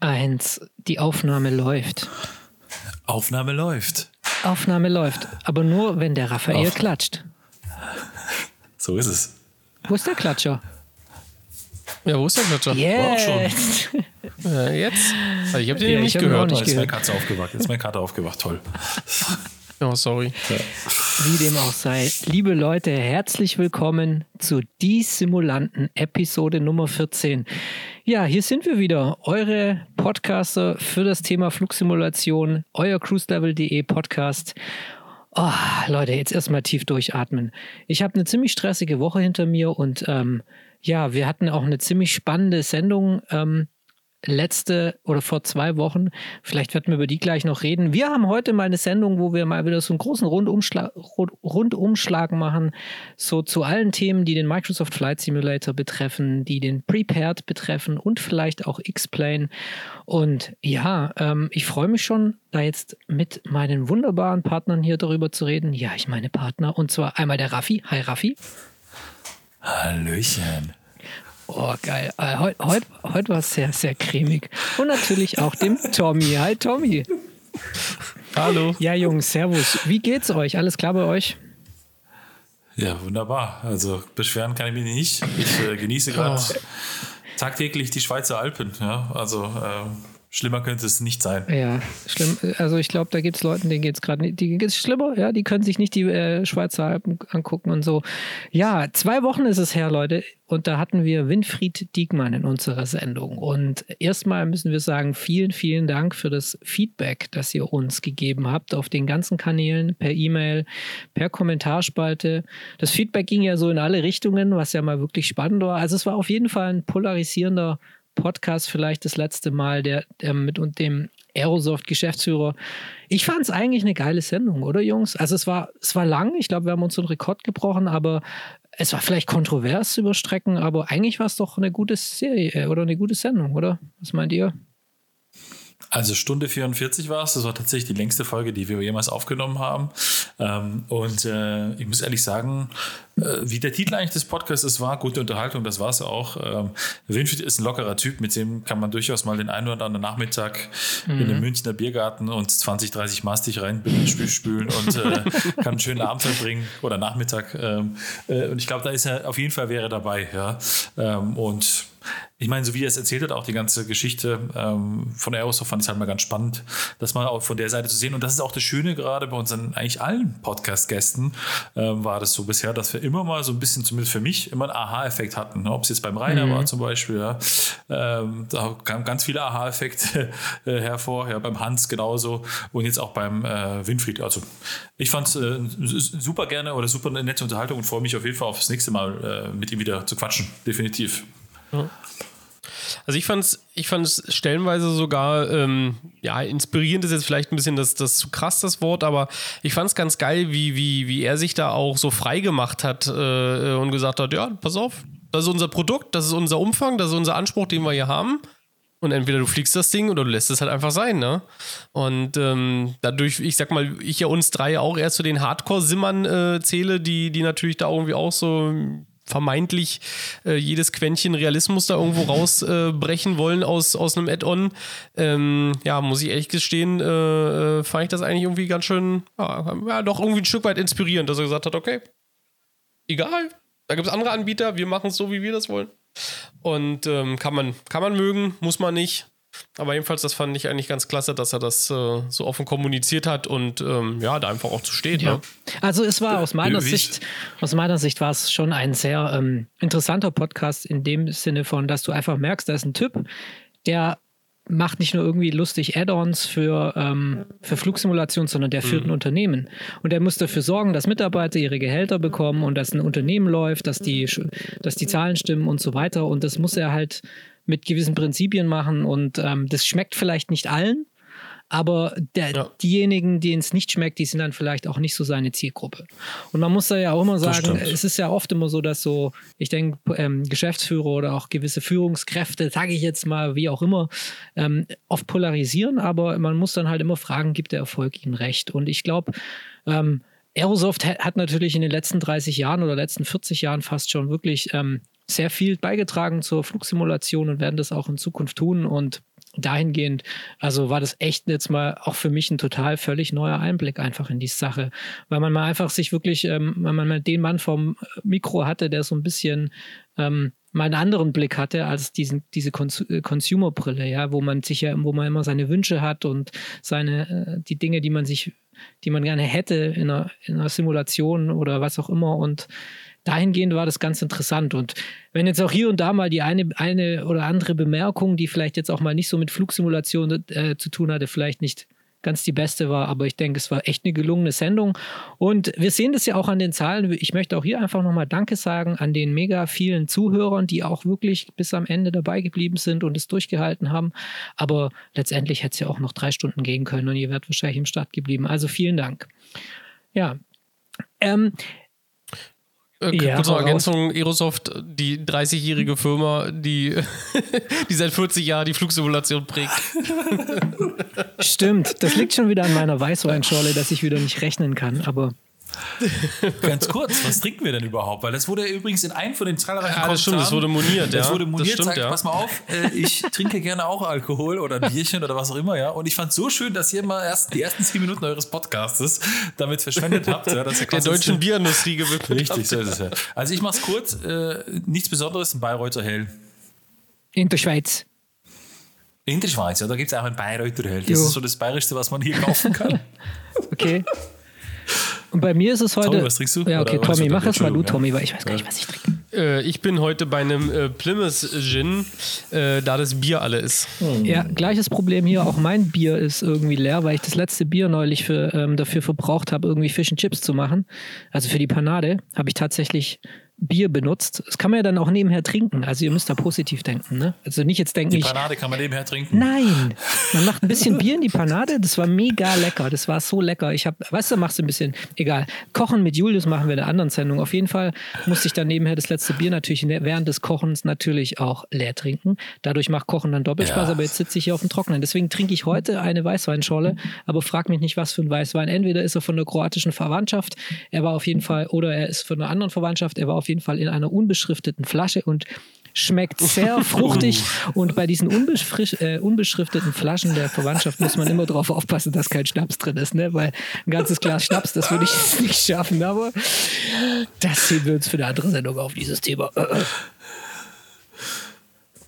Eins, die Aufnahme läuft. Aufnahme läuft. Aufnahme läuft, aber nur, wenn der Raphael Auf. klatscht. So ist es. Wo ist der Klatscher? Ja, wo ist der Klatscher? Jetzt. Ja, jetzt? Also ich habe den ja, nicht gehört. Nicht jetzt ist meine Katze aufgewacht. Jetzt ist meine Katze aufgewacht. Toll. Oh, sorry. Wie dem auch sei. Liebe Leute, herzlich willkommen zu Die Simulanten, Episode Nummer 14. Ja, hier sind wir wieder, eure Podcaster für das Thema Flugsimulation, euer cruiselevel.de Podcast. Oh, Leute, jetzt erstmal tief durchatmen. Ich habe eine ziemlich stressige Woche hinter mir und ähm, ja, wir hatten auch eine ziemlich spannende Sendung. Ähm, letzte oder vor zwei Wochen. Vielleicht werden wir über die gleich noch reden. Wir haben heute mal eine Sendung, wo wir mal wieder so einen großen Rundumschlag, Rundumschlag machen, so zu allen Themen, die den Microsoft Flight Simulator betreffen, die den Prepared betreffen und vielleicht auch X-Plane. Und ja, ähm, ich freue mich schon, da jetzt mit meinen wunderbaren Partnern hier darüber zu reden. Ja, ich meine Partner und zwar einmal der Raffi. Hi Raffi. Hallöchen. Oh, geil. Äh, heute heut, heut war es sehr, sehr cremig. Und natürlich auch dem Tommy. Hi, Tommy. Hallo. Ja, Jungs, Servus. Wie geht's euch? Alles klar bei euch? Ja, wunderbar. Also beschweren kann ich mich nicht. Ich äh, genieße gerade oh. tagtäglich die Schweizer Alpen. Ja, also äh, Schlimmer könnte es nicht sein. Ja, schlimm. Also ich glaube, da gibt es Leute, denen geht es gerade nicht, die geht es schlimmer, ja, die können sich nicht die äh, Schweizer Alpen angucken und so. Ja, zwei Wochen ist es her, Leute, und da hatten wir Winfried Diekmann in unserer Sendung. Und erstmal müssen wir sagen, vielen, vielen Dank für das Feedback, das ihr uns gegeben habt auf den ganzen Kanälen, per E-Mail, per Kommentarspalte. Das Feedback ging ja so in alle Richtungen, was ja mal wirklich spannend war. Also es war auf jeden Fall ein polarisierender Podcast vielleicht das letzte Mal, der, der mit und dem Aerosoft-Geschäftsführer. Ich fand es eigentlich eine geile Sendung, oder Jungs? Also es war, es war lang, ich glaube, wir haben uns einen Rekord gebrochen, aber es war vielleicht kontrovers über Strecken, aber eigentlich war es doch eine gute Serie äh, oder eine gute Sendung, oder? Was meint ihr? Also Stunde 44 war es. Das war tatsächlich die längste Folge, die wir jemals aufgenommen haben. Ähm, und äh, ich muss ehrlich sagen, äh, wie der Titel eigentlich des Podcasts ist, war gute Unterhaltung, das war es auch. Ähm, Winfried ist ein lockerer Typ, mit dem kann man durchaus mal den einen oder anderen Nachmittag mhm. in einem Münchner Biergarten und 20, 30 Mastig reinspülen und äh, kann einen schönen Abend verbringen oder Nachmittag. Ähm, äh, und ich glaube, da ist er auf jeden Fall wäre dabei. Ja? Und ich meine, so wie er es erzählt hat, auch die ganze Geschichte ähm, von Aerosoft fand ich halt mal ganz spannend, das mal auch von der Seite zu sehen. Und das ist auch das Schöne gerade bei unseren eigentlich allen Podcast-Gästen, ähm, war das so bisher, dass wir immer mal so ein bisschen, zumindest für mich, immer einen Aha-Effekt hatten. Ne? Ob es jetzt beim Rainer mhm. war zum Beispiel, ja. Ähm, da kamen ganz viele Aha-Effekte äh, hervor, ja, beim Hans genauso und jetzt auch beim äh, Winfried. Also ich fand es äh, super gerne oder super nette Unterhaltung und freue mich auf jeden Fall auf das nächste Mal äh, mit ihm wieder zu quatschen. Definitiv. Also ich fand es ich fand's stellenweise sogar, ähm, ja, inspirierend ist jetzt vielleicht ein bisschen das, das zu krass, das Wort, aber ich fand es ganz geil, wie, wie, wie er sich da auch so frei gemacht hat äh, und gesagt hat, ja, pass auf, das ist unser Produkt, das ist unser Umfang, das ist unser Anspruch, den wir hier haben. Und entweder du fliegst das Ding oder du lässt es halt einfach sein, ne? Und ähm, dadurch, ich sag mal, ich ja uns drei auch erst zu den Hardcore-Simmern äh, zähle, die, die natürlich da irgendwie auch so vermeintlich äh, jedes Quäntchen Realismus da irgendwo rausbrechen äh, wollen aus, aus einem Add-on. Ähm, ja, muss ich ehrlich gestehen, äh, äh, fand ich das eigentlich irgendwie ganz schön, ja, doch irgendwie ein Stück weit inspirierend, dass er gesagt hat, okay, egal, da gibt es andere Anbieter, wir machen es so, wie wir das wollen. Und ähm, kann, man, kann man mögen, muss man nicht. Aber jedenfalls, das fand ich eigentlich ganz klasse, dass er das äh, so offen kommuniziert hat und ähm, ja, da einfach auch zu stehen. Ja. Ne? Also es war aus meiner Sicht, aus meiner Sicht war es schon ein sehr ähm, interessanter Podcast in dem Sinne von, dass du einfach merkst, da ist ein Typ, der macht nicht nur irgendwie lustig Add-ons für, ähm, für Flugsimulation, sondern der führt mhm. ein Unternehmen. Und der muss dafür sorgen, dass Mitarbeiter ihre Gehälter bekommen und dass ein Unternehmen läuft, dass die, dass die Zahlen stimmen und so weiter. Und das muss er halt mit gewissen Prinzipien machen und ähm, das schmeckt vielleicht nicht allen, aber der, ja. diejenigen, denen es nicht schmeckt, die sind dann vielleicht auch nicht so seine Zielgruppe. Und man muss da ja auch immer sagen, es ist ja oft immer so, dass so, ich denke, ähm, Geschäftsführer oder auch gewisse Führungskräfte, sage ich jetzt mal, wie auch immer, ähm, oft polarisieren, aber man muss dann halt immer fragen, gibt der Erfolg ihnen recht? Und ich glaube, ähm, Aerosoft hat natürlich in den letzten 30 Jahren oder letzten 40 Jahren fast schon wirklich ähm, sehr viel beigetragen zur Flugsimulation und werden das auch in Zukunft tun. Und dahingehend, also war das echt jetzt mal auch für mich ein total völlig neuer Einblick einfach in die Sache, weil man mal einfach sich wirklich, ähm, weil man mal den Mann vom Mikro hatte, der so ein bisschen ähm, mal einen anderen Blick hatte als diesen, diese äh, Consumer-Brille, ja, wo man sich ja, wo man immer seine Wünsche hat und seine, äh, die Dinge, die man sich, die man gerne hätte in einer, in einer Simulation oder was auch immer und dahingehend war das ganz interessant. Und wenn jetzt auch hier und da mal die eine, eine oder andere Bemerkung, die vielleicht jetzt auch mal nicht so mit Flugsimulation äh, zu tun hatte, vielleicht nicht ganz die beste war, aber ich denke, es war echt eine gelungene Sendung. Und wir sehen das ja auch an den Zahlen. Ich möchte auch hier einfach nochmal Danke sagen an den mega vielen Zuhörern, die auch wirklich bis am Ende dabei geblieben sind und es durchgehalten haben. Aber letztendlich hätte es ja auch noch drei Stunden gehen können und ihr werdet wahrscheinlich im Start geblieben. Also vielen Dank. Ja. Ähm, äh, ja, kurze Ergänzung, Aerosoft, die 30-jährige Firma, die, die seit 40 Jahren die Flugsimulation prägt. Stimmt, das liegt schon wieder an meiner Weißweinschorle, dass ich wieder nicht rechnen kann, aber Ganz kurz, was trinken wir denn überhaupt? Weil das wurde ja übrigens in einem von den zahlreichen ja, das stimmt, das wurde moniert. Das ja. wurde moniert, das stimmt, sagt, ja. pass mal auf, äh, ich trinke gerne auch Alkohol oder Bierchen oder was auch immer, ja. Und ich fand es so schön, dass ihr mal erst die ersten zehn Minuten eures Podcastes damit verschwendet habt. Ja, dass ihr Der deutschen Bierindustrie gewidmet Richtig, so ist es ja. Also ich mach's kurz, äh, nichts Besonderes, ein Bayreuther Hell. In der Schweiz. In der Schweiz, ja, da gibt es auch ein Bayreuther Hell. Das jo. ist so das Bayerischste, was man hier kaufen kann. okay. Und bei mir ist es heute. Tommy, was trinkst du? Ja, okay, Tommy, mach erst mal du, Tommy, weil ich weiß gar nicht, was ich trinke. Äh, ich bin heute bei einem äh, Plymouth Gin, äh, da das Bier alle ist. Hm. Ja, gleiches Problem hier. Auch mein Bier ist irgendwie leer, weil ich das letzte Bier neulich für, ähm, dafür verbraucht habe, irgendwie Fish and Chips zu machen. Also für die Panade habe ich tatsächlich Bier benutzt. Das kann man ja dann auch nebenher trinken. Also ihr müsst da positiv denken. Ne? Also nicht jetzt denken. Die Panade kann man nebenher trinken. Nein, man macht ein bisschen Bier in die Panade. Das war mega lecker. Das war so lecker. Ich habe, weißt du, machst du ein bisschen. Egal. Kochen mit Julius machen wir in der anderen Sendung. Auf jeden Fall musste ich dann nebenher das letzte Bier natürlich während des Kochens natürlich auch leer trinken. Dadurch macht Kochen dann doppelt Spaß. Ja. Aber jetzt sitze ich hier auf dem Trockenen. Deswegen trinke ich heute eine Weißweinschorle. Aber frag mich nicht, was für ein Weißwein. Entweder ist er von der kroatischen Verwandtschaft. Er war auf jeden Fall, oder er ist von einer anderen Verwandtschaft. Er war auf jeden Fall in einer unbeschrifteten Flasche und schmeckt sehr fruchtig. Und bei diesen äh, unbeschrifteten Flaschen der Verwandtschaft muss man immer darauf aufpassen, dass kein Schnaps drin ist. Ne? Weil ein ganzes Glas Schnaps, das würde ich nicht schaffen. Aber das sehen wir uns für eine andere Sendung auf, dieses Thema.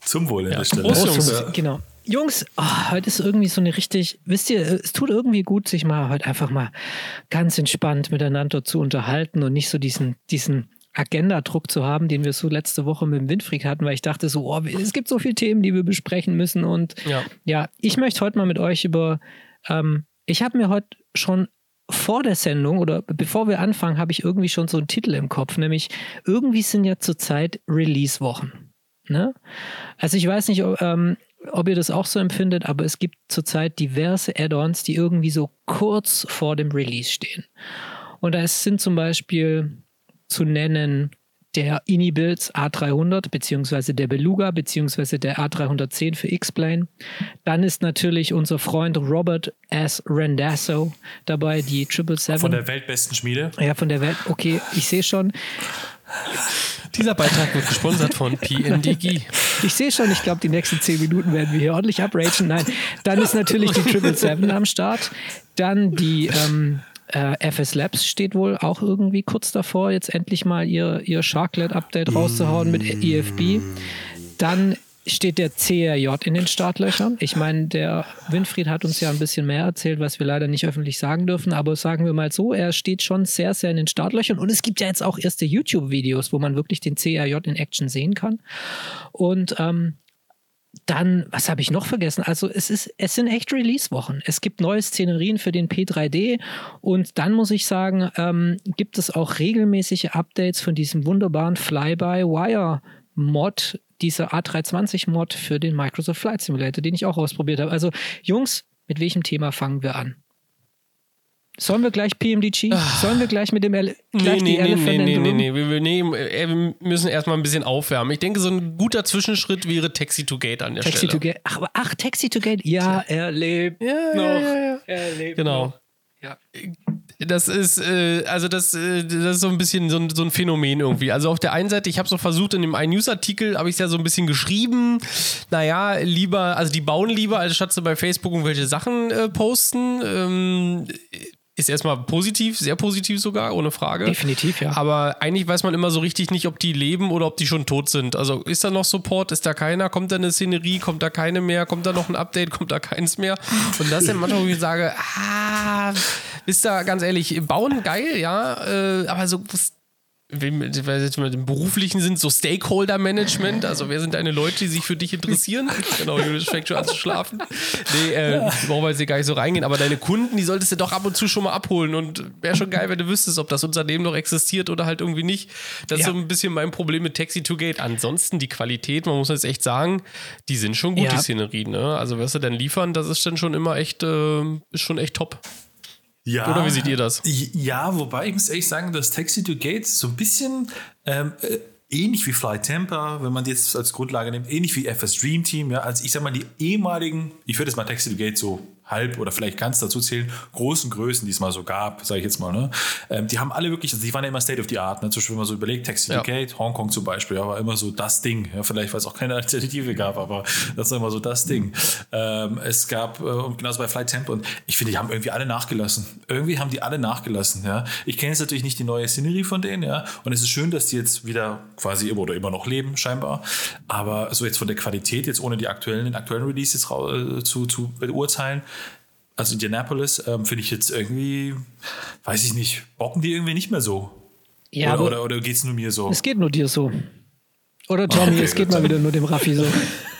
Zum Wohl an ja, der Stelle. Prost, Jungs. Genau. Jungs, oh, heute ist irgendwie so eine richtig, wisst ihr, es tut irgendwie gut, sich mal heute einfach mal ganz entspannt miteinander zu unterhalten und nicht so diesen, diesen Agenda-Druck zu haben, den wir so letzte Woche mit dem Windfreak hatten, weil ich dachte so, oh, es gibt so viele Themen, die wir besprechen müssen. Und ja, ja ich möchte heute mal mit euch über, ähm, ich habe mir heute schon vor der Sendung oder bevor wir anfangen, habe ich irgendwie schon so einen Titel im Kopf, nämlich irgendwie sind ja zurzeit Release-Wochen. Ne? Also ich weiß nicht, ob, ähm, ob ihr das auch so empfindet, aber es gibt zurzeit diverse Add-ons, die irgendwie so kurz vor dem Release stehen. Und da sind zum Beispiel zu nennen der Inibills A300 beziehungsweise der Beluga beziehungsweise der A310 für X-Plane. Dann ist natürlich unser Freund Robert S. Rendasso dabei, die 777. Von der weltbesten Schmiede. Ja, von der Welt. Okay, ich sehe schon. Dieser Beitrag wird gesponsert von PNDG. Ich sehe schon, ich glaube, die nächsten zehn Minuten werden wir hier ordentlich abragen. Nein, dann ist natürlich die 777 am Start. Dann die ähm, äh, FS Labs steht wohl auch irgendwie kurz davor, jetzt endlich mal ihr, ihr Sharklet-Update rauszuhauen mit EFB. Dann steht der CRJ in den Startlöchern. Ich meine, der Winfried hat uns ja ein bisschen mehr erzählt, was wir leider nicht öffentlich sagen dürfen, aber sagen wir mal so, er steht schon sehr, sehr in den Startlöchern und es gibt ja jetzt auch erste YouTube-Videos, wo man wirklich den CRJ in Action sehen kann. Und ähm, dann, was habe ich noch vergessen? Also es ist, es sind echt Release-Wochen. Es gibt neue Szenerien für den P3D und dann muss ich sagen, ähm, gibt es auch regelmäßige Updates von diesem wunderbaren Fly-by-Wire-Mod, dieser A320-Mod für den Microsoft Flight Simulator, den ich auch ausprobiert habe. Also Jungs, mit welchem Thema fangen wir an? Sollen wir gleich PMDG? Ah. Sollen wir gleich mit dem Ele nee, nee, nee, nee, nee, nee, wir, nehmen, äh, wir müssen erstmal ein bisschen aufwärmen. Ich denke, so ein guter Zwischenschritt wäre Taxi to Gate an der Taxi Stelle. To Gate. Ach, ach, Taxi to Gate. Ja, er lebt ja, noch. Ja, ja, er lebt genau. noch. Ja. Das ist, äh, also das, äh, das ist so ein bisschen so ein, so ein Phänomen irgendwie. Also auf der einen Seite, ich habe so versucht, in dem einen News-Artikel habe ich es ja so ein bisschen geschrieben. Naja, lieber, also die bauen lieber, als statt sie bei Facebook irgendwelche Sachen äh, posten. Ähm, ist erstmal positiv, sehr positiv sogar, ohne Frage. Definitiv, ja. Aber eigentlich weiß man immer so richtig nicht, ob die leben oder ob die schon tot sind. Also ist da noch Support, ist da keiner, kommt da eine Szenerie, kommt da keine mehr, kommt da noch ein Update, kommt da keins mehr. Und das sind manchmal, wo ich sage, ah, wisst ihr, ganz ehrlich, bauen geil, ja, äh, aber so jetzt mit dem beruflichen sind, so Stakeholder-Management, also wer sind deine Leute, die sich für dich interessieren? genau, Julius fängt schon an zu schlafen. Nee, äh, brauchen wir jetzt hier gar nicht so reingehen, aber deine Kunden, die solltest du doch ab und zu schon mal abholen und wäre schon geil, wenn du wüsstest, ob das Unternehmen noch existiert oder halt irgendwie nicht. Das ja. ist so ein bisschen mein Problem mit Taxi to Gate. Ansonsten die Qualität, man muss jetzt echt sagen, die sind schon gut, ja. die Szenerien. Ne? Also was sie denn liefern, das ist dann schon immer echt, äh, ist schon echt top. Ja, Oder wie seht ihr das? Ja, wobei ich muss ehrlich sagen, dass Taxi to Gate so ein bisschen ähm, äh, ähnlich wie Fly Tampa, wenn man die jetzt als Grundlage nimmt, ähnlich wie FS Dream Team, ja, also ich sag mal, die ehemaligen, ich würde jetzt mal Taxi to Gate so halb oder vielleicht ganz dazu zählen, großen Größen, die es mal so gab, sage ich jetzt mal, ne? Ähm, die haben alle wirklich, also die waren ja immer State of the Art, ne? Zum Beispiel, wenn man so überlegt, Taxi ja. Gate, Hongkong zum Beispiel, ja, war immer so das Ding. Ja, vielleicht, weil es auch keine Alternative gab, aber das war immer so das Ding. Ähm, es gab, äh, und genauso bei Flight Tempo, und ich finde, die haben irgendwie alle nachgelassen. Irgendwie haben die alle nachgelassen, ja. Ich kenne jetzt natürlich nicht die neue Szenerie von denen, ja, und es ist schön, dass die jetzt wieder quasi immer oder immer noch leben, scheinbar. Aber so jetzt von der Qualität, jetzt ohne die aktuellen, den aktuellen Release jetzt äh, zu, zu beurteilen, also Indianapolis, ähm, finde ich jetzt irgendwie, weiß ich nicht, bocken die irgendwie nicht mehr so. Ja, oder, oder, oder geht es nur mir so? Es geht nur dir so. Oder Tommy, okay, es geht mal wieder nur dem Raffi so.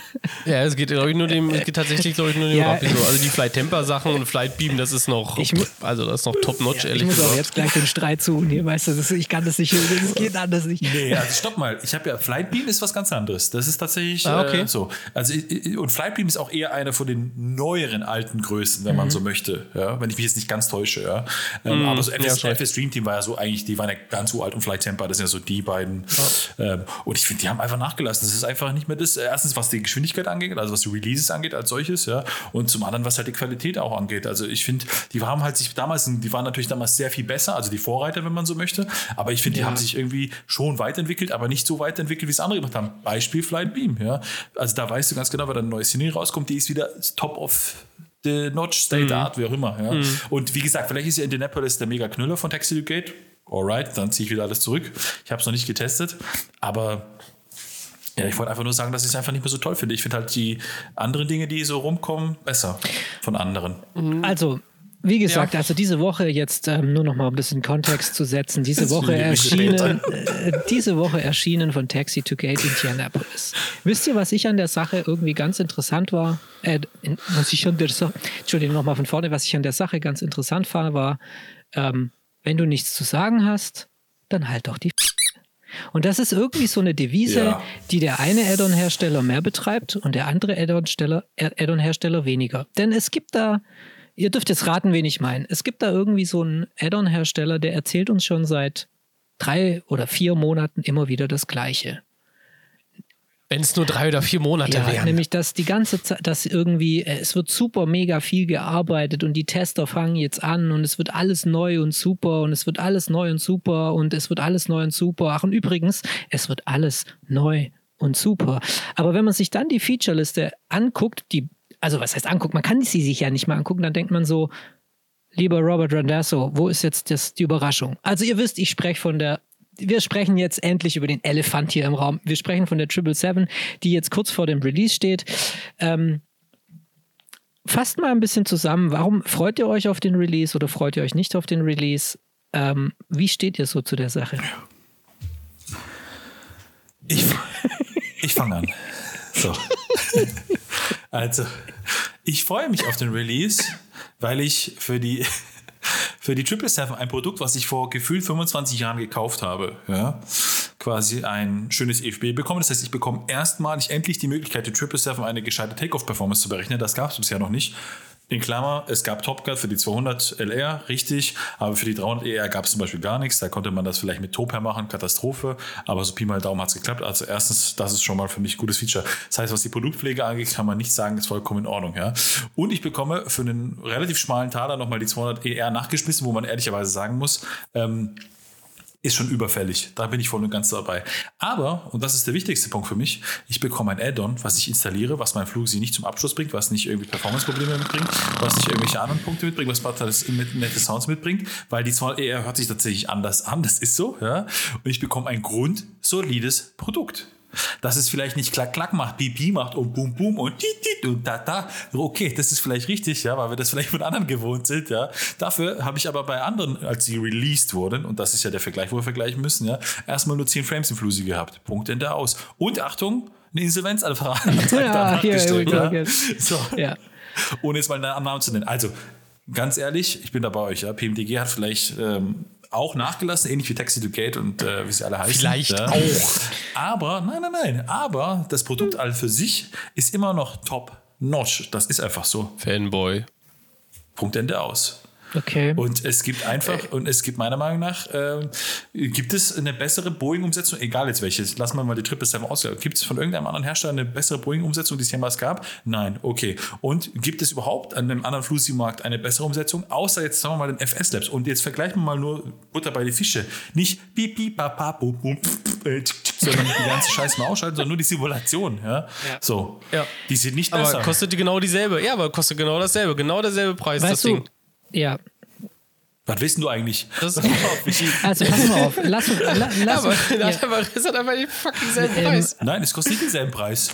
Ja, es geht, ich, nur dem, es geht tatsächlich, glaube ich, nur dem ja, Rappi so. Also die Flight Temper Sachen und Flight Beam, das ist noch, ich, also das ist noch top notch, ja, ehrlich gesagt. Ich muss auch jetzt gleich den Streit suchen hier, weißt du, das, ich kann das nicht, das geht anders nicht. Nee, also stopp mal. Ich habe ja, Flight Beam ist was ganz anderes. Das ist tatsächlich ah, okay. äh, so. Also, und Flight Beam ist auch eher einer von den neueren alten Größen, wenn mhm. man so möchte, ja, wenn ich mich jetzt nicht ganz täusche, ja. Ähm, mhm. Aber so FS, ja, FS Dream Team war ja so eigentlich, die waren ja ganz uralt und Flight Temper, das sind ja so die beiden. Oh. Ähm, und ich finde, die haben einfach nachgelassen. Das ist einfach nicht mehr das, erstens, was die Geschwindigkeit angeht, also was die Releases angeht als solches, ja, und zum anderen, was halt die Qualität auch angeht. Also ich finde, die haben halt sich damals, die waren natürlich damals sehr viel besser, also die Vorreiter, wenn man so möchte, aber ich finde, die ja. haben sich irgendwie schon weiterentwickelt, aber nicht so weiterentwickelt, wie es andere gemacht haben. Beispiel Flight Beam, ja. Also da weißt du ganz genau, wenn eine neue Szenerie rauskommt, die ist wieder top of the notch, state mhm. art, wie auch immer, ja. Mhm. Und wie gesagt, vielleicht ist ja Indianapolis der mega Knüller von Taxi Gate. Alright, dann ziehe ich wieder alles zurück. Ich habe es noch nicht getestet, aber ja, ich wollte einfach nur sagen, dass ich es einfach nicht mehr so toll finde. Ich finde halt die anderen Dinge, die so rumkommen, besser von anderen. Mhm. Also, wie gesagt, ja. also diese Woche jetzt ähm, nur noch mal ein bisschen Kontext zu setzen. Diese Woche erschienen, äh, diese Woche erschienen von Taxi to Gate Indianapolis. Wisst ihr, was ich an der Sache irgendwie ganz interessant war? Äh, was ich an der Sache, Entschuldigung, nochmal von vorne, was ich an der Sache ganz interessant fand, war, ähm, wenn du nichts zu sagen hast, dann halt doch die und das ist irgendwie so eine Devise, ja. die der eine Add-on-Hersteller mehr betreibt und der andere Add-on-Hersteller weniger. Denn es gibt da, ihr dürft jetzt raten, wen ich meine. Es gibt da irgendwie so einen Add-on-Hersteller, der erzählt uns schon seit drei oder vier Monaten immer wieder das Gleiche. Wenn es nur drei oder vier Monate ja, wären. Nämlich, dass die ganze Zeit, dass irgendwie, äh, es wird super mega viel gearbeitet und die Tester fangen jetzt an und es wird alles neu und super und es wird alles neu und super und es wird alles neu und super. Ach, und übrigens, es wird alles neu und super. Aber wenn man sich dann die Featureliste anguckt, die, also was heißt anguckt, man kann sie sich ja nicht mal angucken, dann denkt man so, lieber Robert Randasso, wo ist jetzt das, die Überraschung? Also ihr wisst, ich spreche von der wir sprechen jetzt endlich über den Elefant hier im Raum. Wir sprechen von der Triple Seven, die jetzt kurz vor dem Release steht. Ähm, fasst mal ein bisschen zusammen. Warum freut ihr euch auf den Release oder freut ihr euch nicht auf den Release? Ähm, wie steht ihr so zu der Sache? Ich, ich fange an. So. Also, ich freue mich auf den Release, weil ich für die für die 777 ein Produkt, was ich vor gefühlt 25 Jahren gekauft habe. Ja? Quasi ein schönes EFB bekommen. Das heißt, ich bekomme erstmalig endlich die Möglichkeit, die 777 eine gescheite Takeoff-Performance zu berechnen. Das gab es bisher noch nicht. In Klammer, es gab Top Gun für die 200 LR, richtig, aber für die 300 ER gab es zum Beispiel gar nichts. Da konnte man das vielleicht mit Toper machen, Katastrophe, aber so Pi mal Daumen hat es geklappt. Also erstens, das ist schon mal für mich ein gutes Feature. Das heißt, was die Produktpflege angeht, kann man nicht sagen, ist vollkommen in Ordnung. Ja? Und ich bekomme für einen relativ schmalen Taler nochmal die 200 ER nachgeschmissen, wo man ehrlicherweise sagen muss, ähm, ist schon überfällig. Da bin ich voll und ganz dabei. Aber, und das ist der wichtigste Punkt für mich, ich bekomme ein Add-on, was ich installiere, was mein Flug sie nicht zum Abschluss bringt, was nicht irgendwie Performance-Probleme mitbringt, was nicht irgendwelche anderen Punkte mitbringt, was alles nette Sounds mitbringt, weil die 200 ER hört sich tatsächlich anders an, das ist so, ja. Und ich bekomme ein grundsolides Produkt dass es vielleicht nicht klack klack macht, pipi macht und bum bum und tit tit und da da. Okay, das ist vielleicht richtig, ja, weil wir das vielleicht von anderen gewohnt sind, ja. Dafür habe ich aber bei anderen, als sie released wurden, und das ist ja der Vergleich, wo wir vergleichen müssen, ja, erstmal nur 10 Frames im Flusi gehabt. Punkt Ende aus. Und Achtung, eine Insolvenzanfrage. ja, hier, ja. So. ja. Ohne jetzt mal eine Annahme zu nennen. Also, ganz ehrlich, ich bin da bei euch. Ja. PMDG hat vielleicht ähm, auch nachgelassen, ähnlich wie Taxi to Gate und äh, wie sie alle heißen. Vielleicht ja. auch. Aber, nein, nein, nein, aber das Produkt all für sich ist immer noch top notch. Das ist einfach so. Fanboy. Punkt Ende aus. Okay. Und es gibt einfach, und es gibt meiner Meinung nach, äh, gibt es eine bessere Boeing-Umsetzung, egal jetzt welche, lassen wir mal die 777 aus, gibt es von irgendeinem anderen Hersteller eine bessere Boeing-Umsetzung, die es jemals gab? Nein, okay. Und gibt es überhaupt an einem anderen Flusi-Markt eine bessere Umsetzung, außer jetzt sagen wir mal den FS Labs? Und jetzt vergleichen wir mal nur Butter bei die Fische. Nicht piep, papa, bum, bum, sondern die ganze Scheiße mal ausschalten, sondern nur die Simulation. Ja? ja. So. Ja. Die sind nicht besser. Aber kostet die genau dieselbe. Ja, aber kostet genau dasselbe. Genau derselbe Preis, weißt das du, Ding. Ja. Was wissen du eigentlich? Das ist also pass mal auf. Lass, la, lass ja, aber, ja. aber hat einfach den fucking selben ähm, Preis. Nein, es kostet nicht denselben Preis.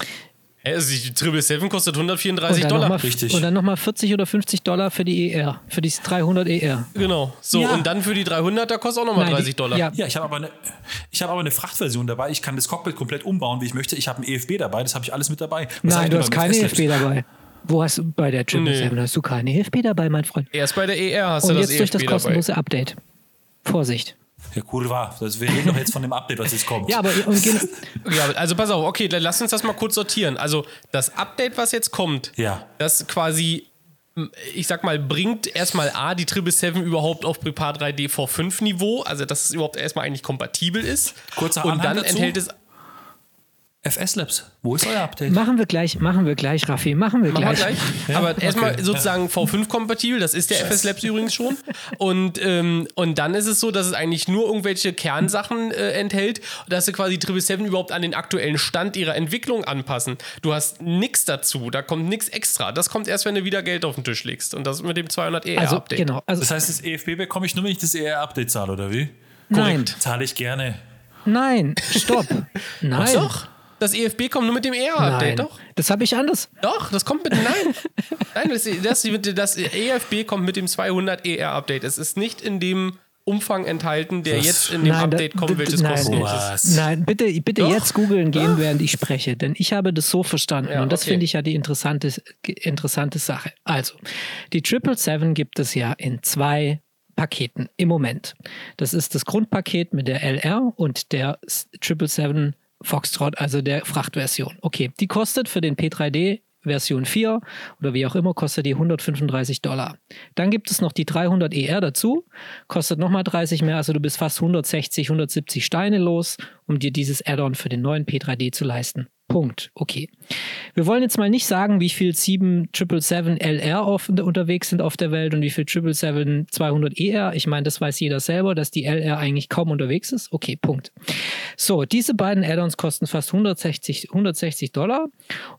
Also die Triple 7 kostet 134 Dollar. Mal, Richtig. Und dann nochmal 40 oder 50 Dollar für die ER, für die 300 ER. Genau. So, ja. und dann für die 300, da kostet auch nochmal 30 Dollar. Ja, ja ich habe aber, eine, hab aber eine Frachtversion dabei. Ich kann das Cockpit komplett umbauen, wie ich möchte. Ich habe ein EFB dabei, das habe ich alles mit dabei. Was Nein, du hast keine EFB dabei. Wo hast du bei der Triple nee. hast du keine EFB dabei, mein Freund? Erst bei der ER hast Und du das jetzt durch das kostenlose dabei. Update. Vorsicht. Ja, cool war. Das, wir reden doch jetzt von dem Update, was jetzt kommt. Ja, aber ja, also pass auf, okay, dann lass uns das mal kurz sortieren. Also das Update, was jetzt kommt, ja. das quasi, ich sag mal, bringt erstmal A, die 777 überhaupt auf Prepar 3D V5 Niveau, also dass es überhaupt erstmal eigentlich kompatibel ist. Kurzer Und dann dazu. enthält es FS Labs, wo ist euer Update? Machen wir gleich, machen wir gleich, Raffi, machen wir machen gleich. Wir gleich. Ja, Aber okay. erstmal sozusagen V5-kompatibel, das ist der FS Labs übrigens schon. Und, ähm, und dann ist es so, dass es eigentlich nur irgendwelche Kernsachen äh, enthält, dass sie quasi 777 überhaupt an den aktuellen Stand ihrer Entwicklung anpassen. Du hast nichts dazu, da kommt nichts extra. Das kommt erst, wenn du wieder Geld auf den Tisch legst. Und das mit dem 200 ER-Update. Also, genau. Also, das heißt, das EFB bekomme ich nur, wenn ich das ER-Update zahle, oder wie? Nein. Zahle ich gerne. Nein, stopp. Nein. Ach doch. Das EFB kommt nur mit dem ER-Update, doch? Das habe ich anders. Doch, das kommt mit. Nein. nein, das, das, das EFB kommt mit dem 200 ER-Update. Es ist nicht in dem Umfang enthalten, der Was? jetzt in dem nein, Update kommt, welches nein, kostenlos ist. Nein, bitte, bitte jetzt googeln gehen, während ich spreche, denn ich habe das so verstanden ja, und das okay. finde ich ja die interessante, interessante Sache. Also, die 777 gibt es ja in zwei Paketen im Moment. Das ist das Grundpaket mit der LR und der 777 Foxtrot, also der Frachtversion. Okay, die kostet für den P3D Version 4 oder wie auch immer, kostet die 135 Dollar. Dann gibt es noch die 300 ER dazu, kostet nochmal 30 mehr, also du bist fast 160, 170 Steine los, um dir dieses Add-on für den neuen P3D zu leisten. Punkt. Okay. Wir wollen jetzt mal nicht sagen, wie viel 7777 LR auf, unterwegs sind auf der Welt und wie viel 777 200 ER. Ich meine, das weiß jeder selber, dass die LR eigentlich kaum unterwegs ist. Okay, Punkt. So, diese beiden Add-ons kosten fast 160, 160 Dollar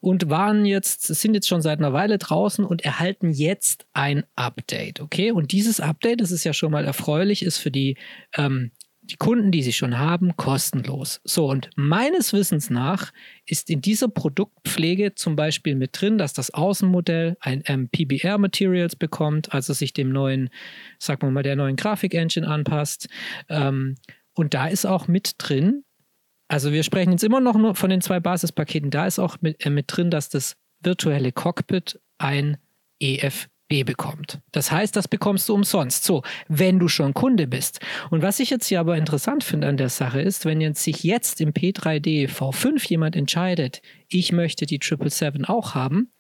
und waren jetzt, sind jetzt schon seit einer Weile draußen und erhalten jetzt ein Update. Okay, und dieses Update, das ist ja schon mal erfreulich, ist für die ähm, die Kunden, die sie schon haben, kostenlos. So, und meines Wissens nach ist in dieser Produktpflege zum Beispiel mit drin, dass das Außenmodell ein ähm, PBR-Materials bekommt, also sich dem neuen, sagen wir mal, der neuen Grafik-Engine anpasst. Ähm, und da ist auch mit drin, also wir sprechen jetzt immer noch nur von den zwei Basispaketen, da ist auch mit, äh, mit drin, dass das virtuelle Cockpit ein EF B bekommt. Das heißt, das bekommst du umsonst. So, wenn du schon Kunde bist. Und was ich jetzt hier aber interessant finde an der Sache ist, wenn jetzt sich jetzt im P3D V5 jemand entscheidet, ich möchte die 777 auch haben,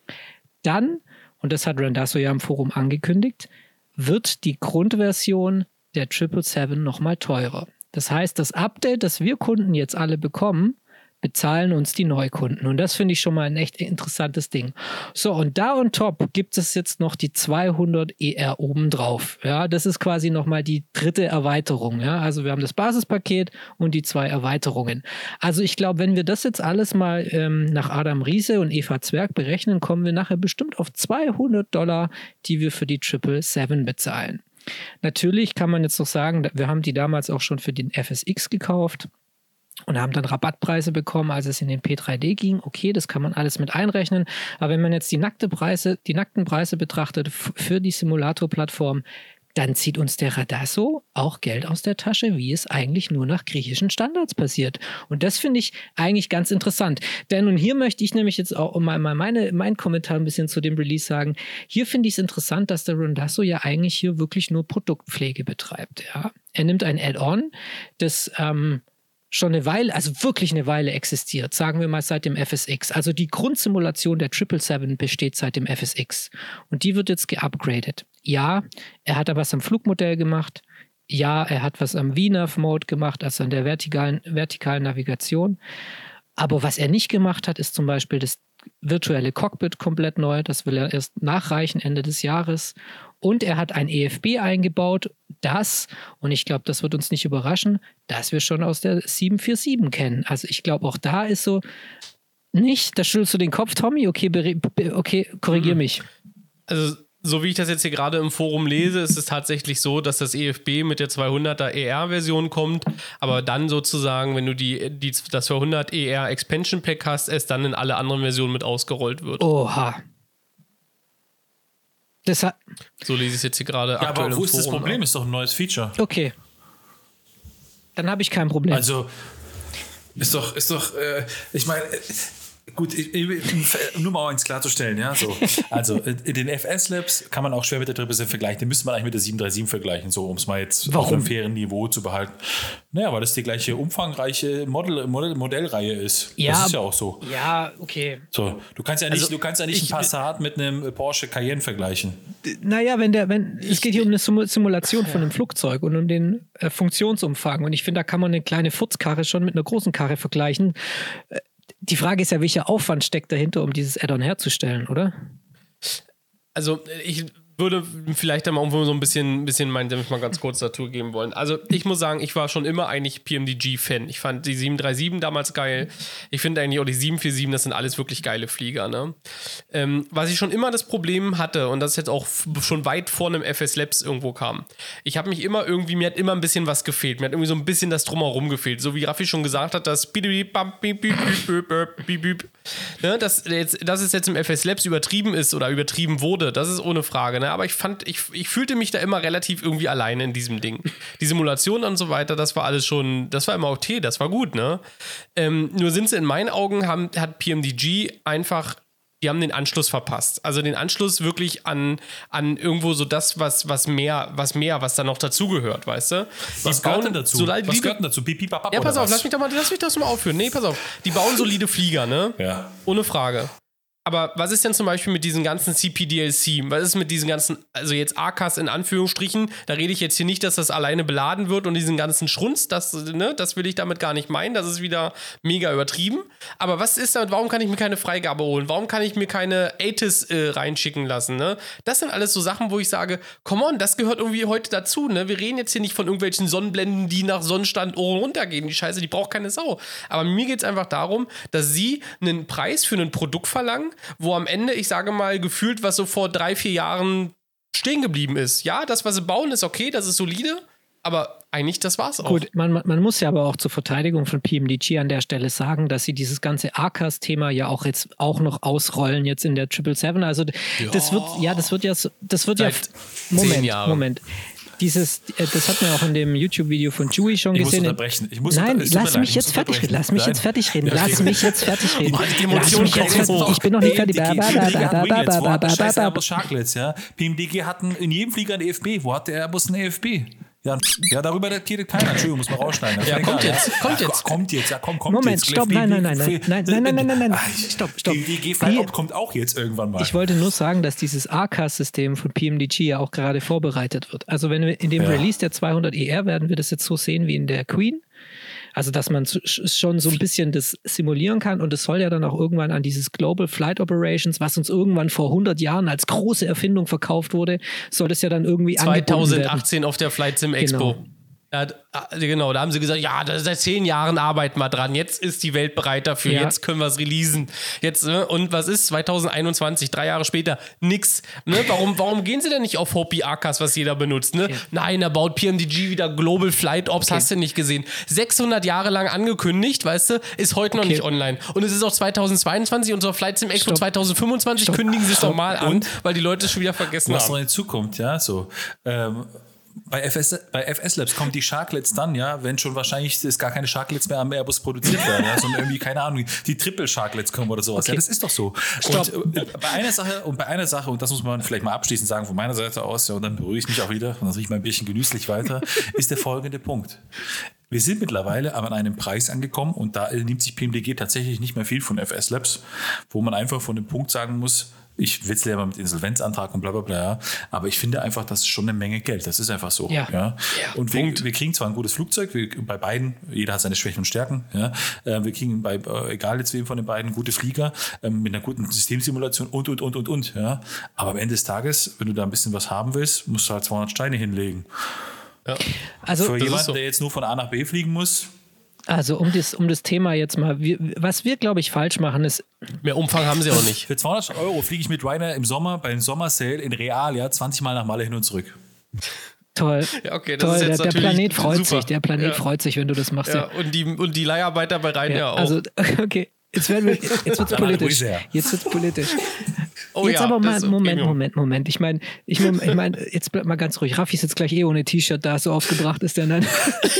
dann und das hat Randasso ja im Forum angekündigt, wird die Grundversion der 777 nochmal teurer. Das heißt, das Update, das wir Kunden jetzt alle bekommen, bezahlen uns die Neukunden. Und das finde ich schon mal ein echt interessantes Ding. So, und da on top gibt es jetzt noch die 200 ER obendrauf. Ja, das ist quasi nochmal die dritte Erweiterung. Ja, also wir haben das Basispaket und die zwei Erweiterungen. Also ich glaube, wenn wir das jetzt alles mal ähm, nach Adam Riese und Eva Zwerg berechnen, kommen wir nachher bestimmt auf 200 Dollar, die wir für die Triple Seven bezahlen. Natürlich kann man jetzt noch sagen, wir haben die damals auch schon für den FSX gekauft und haben dann Rabattpreise bekommen, als es in den P3D ging. Okay, das kann man alles mit einrechnen. Aber wenn man jetzt die nackte Preise, die nackten Preise betrachtet für die Simulator-Plattform, dann zieht uns der Radasso auch Geld aus der Tasche, wie es eigentlich nur nach griechischen Standards passiert. Und das finde ich eigentlich ganz interessant. Denn und hier möchte ich nämlich jetzt auch mal meine, meinen Kommentar ein bisschen zu dem Release sagen. Hier finde ich es interessant, dass der Radasso ja eigentlich hier wirklich nur Produktpflege betreibt. Ja? Er nimmt ein Add-on, das ähm, schon eine Weile, also wirklich eine Weile existiert, sagen wir mal seit dem FSX. Also die Grundsimulation der 777 besteht seit dem FSX und die wird jetzt geupgradet. Ja, er hat da was am Flugmodell gemacht. Ja, er hat was am VNAV-Mode gemacht, also an der vertikalen, vertikalen Navigation. Aber was er nicht gemacht hat, ist zum Beispiel das virtuelle Cockpit komplett neu. Das will er erst nachreichen Ende des Jahres. Und er hat ein EFB eingebaut, das, und ich glaube, das wird uns nicht überraschen, dass wir schon aus der 747 kennen. Also ich glaube, auch da ist so nicht, da schüttelst du den Kopf, Tommy, okay, okay, korrigier mhm. mich. Also so wie ich das jetzt hier gerade im Forum lese, ist es tatsächlich so, dass das EFB mit der 200er ER-Version kommt, aber dann sozusagen, wenn du die, die, das 200 ER Expansion Pack hast, es dann in alle anderen Versionen mit ausgerollt wird. Oha. Das so lese ich es jetzt hier gerade ja, aktuell aber wo ist das Problem? Ist doch ein neues Feature. Okay. Dann habe ich kein Problem. Also, ist doch, ist doch, äh, ich meine, Gut, nur mal eins klarzustellen, ja. So. Also, in den FS-Labs kann man auch schwer mit der 777 vergleichen. Den müsste man eigentlich mit der 737 vergleichen, so um es mal jetzt Warum? auf einem fairen Niveau zu behalten. Naja, weil das die gleiche umfangreiche Model, Model, Modellreihe ist. Ja, das ist ja auch so. Ja, okay. So, du kannst ja nicht, also, du kannst ja nicht ich, einen Passat mit einem Porsche Cayenne vergleichen. Naja, wenn der, wenn, es geht hier um eine Simulation von einem Flugzeug und um den äh, Funktionsumfang. Und ich finde, da kann man eine kleine Furzkarre schon mit einer großen Karre vergleichen. Äh, die Frage ist ja, welcher Aufwand steckt dahinter, um dieses Add-on herzustellen, oder? Also ich würde vielleicht einmal irgendwo so ein bisschen, bisschen meinen Senf mal ganz kurz dazu geben wollen. Also ich muss sagen, ich war schon immer eigentlich PMDG-Fan. Ich fand die 737 damals geil. Ich finde eigentlich auch die 747, das sind alles wirklich geile Flieger. Ne? Ähm, was ich schon immer das Problem hatte, und das jetzt auch schon weit vor einem FS Labs irgendwo kam, ich habe mich immer irgendwie, mir hat immer ein bisschen was gefehlt. Mir hat irgendwie so ein bisschen das Drumherum gefehlt. So wie Raffi schon gesagt hat, das Ne, dass, jetzt, dass es jetzt im FS Labs übertrieben ist oder übertrieben wurde, das ist ohne Frage. Ne? Aber ich fand, ich, ich fühlte mich da immer relativ irgendwie alleine in diesem Ding. Die Simulation und so weiter, das war alles schon, das war immer okay, das war gut, ne? Ähm, nur sind sie in meinen Augen, haben, hat PMDG einfach die haben den Anschluss verpasst. Also den Anschluss wirklich an, an irgendwo so das, was, was mehr, was mehr, was da noch dazugehört, weißt du? Was gehört denn dazu? Solide, was gehört denn dazu? Pipi, papap, ja, pass auf, lass mich, doch mal, lass mich das mal aufführen. Nee, pass auf. Die bauen solide Flieger, ne? Ja. Ohne Frage. Aber was ist denn zum Beispiel mit diesen ganzen CPDLC? Was ist mit diesen ganzen, also jetzt AKs in Anführungsstrichen? Da rede ich jetzt hier nicht, dass das alleine beladen wird und diesen ganzen Schrunz, das, ne, das will ich damit gar nicht meinen. Das ist wieder mega übertrieben. Aber was ist damit? Warum kann ich mir keine Freigabe holen? Warum kann ich mir keine ATIS äh, reinschicken lassen? Ne? Das sind alles so Sachen, wo ich sage, come on, das gehört irgendwie heute dazu. Ne? Wir reden jetzt hier nicht von irgendwelchen Sonnenblenden, die nach Sonnenstand runtergehen. Die Scheiße, die braucht keine Sau. Aber mir geht es einfach darum, dass sie einen Preis für ein Produkt verlangen, wo am Ende, ich sage mal, gefühlt, was so vor drei, vier Jahren stehen geblieben ist. Ja, das, was sie bauen, ist okay, das ist solide, aber eigentlich, das war's auch. Gut, man, man muss ja aber auch zur Verteidigung von PMDG an der Stelle sagen, dass sie dieses ganze ACAS-Thema ja auch jetzt auch noch ausrollen jetzt in der 777. Also das ja. wird, ja, das wird ja, das wird Seit ja, Moment, Moment dieses, äh, das hat man auch in dem YouTube-Video von Chewie schon ich gesehen. Muss unterbrechen. Ich muss Nein, lass mich jetzt fertig reden. Lass mich jetzt fertig reden. Lass mich jetzt fertig reden. Lass mich jetzt fertig Ich bin noch nicht fertig. Sharklets, ja. PMDG hatten in jedem Flieger ein EFB. Wo hat der Airbus ein EFB? Ja, ja, darüber redet keiner. Entschuldigung, muss man rausschneiden. Ja, kommt jetzt, ja. kommt jetzt. Kommt jetzt, ja, komm, kommt Moment, jetzt. stopp, nein, nein, nein, nein, nein, nein, nein, nein, nein, nein, stopp, stopp. Die DG Freiop kommt auch jetzt irgendwann mal. Ich wollte nur sagen, dass dieses ACAS-System von PMDG ja auch gerade vorbereitet wird. Also wenn wir in dem ja. Release der 200 ER werden wir das jetzt so sehen wie in der Queen. Also, dass man schon so ein bisschen das simulieren kann und es soll ja dann auch irgendwann an dieses Global Flight Operations, was uns irgendwann vor 100 Jahren als große Erfindung verkauft wurde, soll das ja dann irgendwie 2018 auf der Flight Sim Expo. Genau. Ja, ah, genau, da haben sie gesagt, ja, seit zehn Jahren arbeiten wir dran. Jetzt ist die Welt bereit dafür. Ja. Jetzt können wir es releasen. Jetzt, ne? Und was ist 2021, drei Jahre später? Nix. Ne? Warum, warum gehen sie denn nicht auf Hopi Akas, was jeder benutzt? Ne? Okay. Nein, da baut PMDG wieder Global Flight Ops, okay. hast du nicht gesehen. 600 Jahre lang angekündigt, weißt du, ist heute noch okay. nicht online. Und es ist auch 2022 und so Flight Sim Expo Stopp. 2025 Stopp. kündigen sie es doch mal an, weil die Leute es schon wieder vergessen was haben. Was noch in Zukunft, ja, so. Ähm, bei FS, bei FS Labs kommt die Sharklets dann, ja, wenn schon wahrscheinlich es gar keine Sharklets mehr am Airbus produziert werden, ja, sondern irgendwie, keine Ahnung, die Triple Sharklets kommen oder sowas. Okay. Ja, das ist doch so. Stopp. Und äh, bei einer Sache, und bei einer Sache, und das muss man vielleicht mal abschließend sagen von meiner Seite aus, ja, und dann beruhige ich mich auch wieder, und dann rieche ich mal ein bisschen genüsslich weiter, ist der folgende Punkt. Wir sind mittlerweile aber an einem Preis angekommen und da nimmt sich PMDG tatsächlich nicht mehr viel von FS Labs, wo man einfach von dem Punkt sagen muss, ich witzle ja mal mit Insolvenzantrag und bla bla bla, ja. aber ich finde einfach, das ist schon eine Menge Geld. Das ist einfach so. Ja. ja. Und wir, wir, kriegen zwar ein gutes Flugzeug, wir, bei beiden, jeder hat seine Schwächen und Stärken. Ja. Äh, wir kriegen bei, äh, egal jetzt wem von den beiden, gute Flieger ähm, mit einer guten Systemsimulation und, und, und, und, und. Ja. Aber am Ende des Tages, wenn du da ein bisschen was haben willst, musst du halt 200 Steine hinlegen. Ja. Also, Für jemanden, so. der jetzt nur von A nach B fliegen muss, also um das, um das Thema jetzt mal, wir, was wir, glaube ich, falsch machen, ist. Mehr Umfang haben sie auch nicht. Für 200 Euro fliege ich mit Ryanair im Sommer beim Sommersale in Real, ja, 20 Mal nach Malle hin und zurück. Toll. Ja, okay, Toll. Der, der, Planet freut super. sich. Der Planet ja. freut sich, wenn du das machst. Ja, Und, die, und die Leiharbeiter bei Ryanair ja, auch. Also, okay. Jetzt, werden wir, jetzt wird es politisch. Jetzt wird es politisch. Oh jetzt ja, aber mal, Moment, Moment, Moment. Ich meine, ich ich mein, jetzt bleib mal ganz ruhig. Raffi ist jetzt gleich eh ohne T-Shirt da, so aufgebracht ist der dann.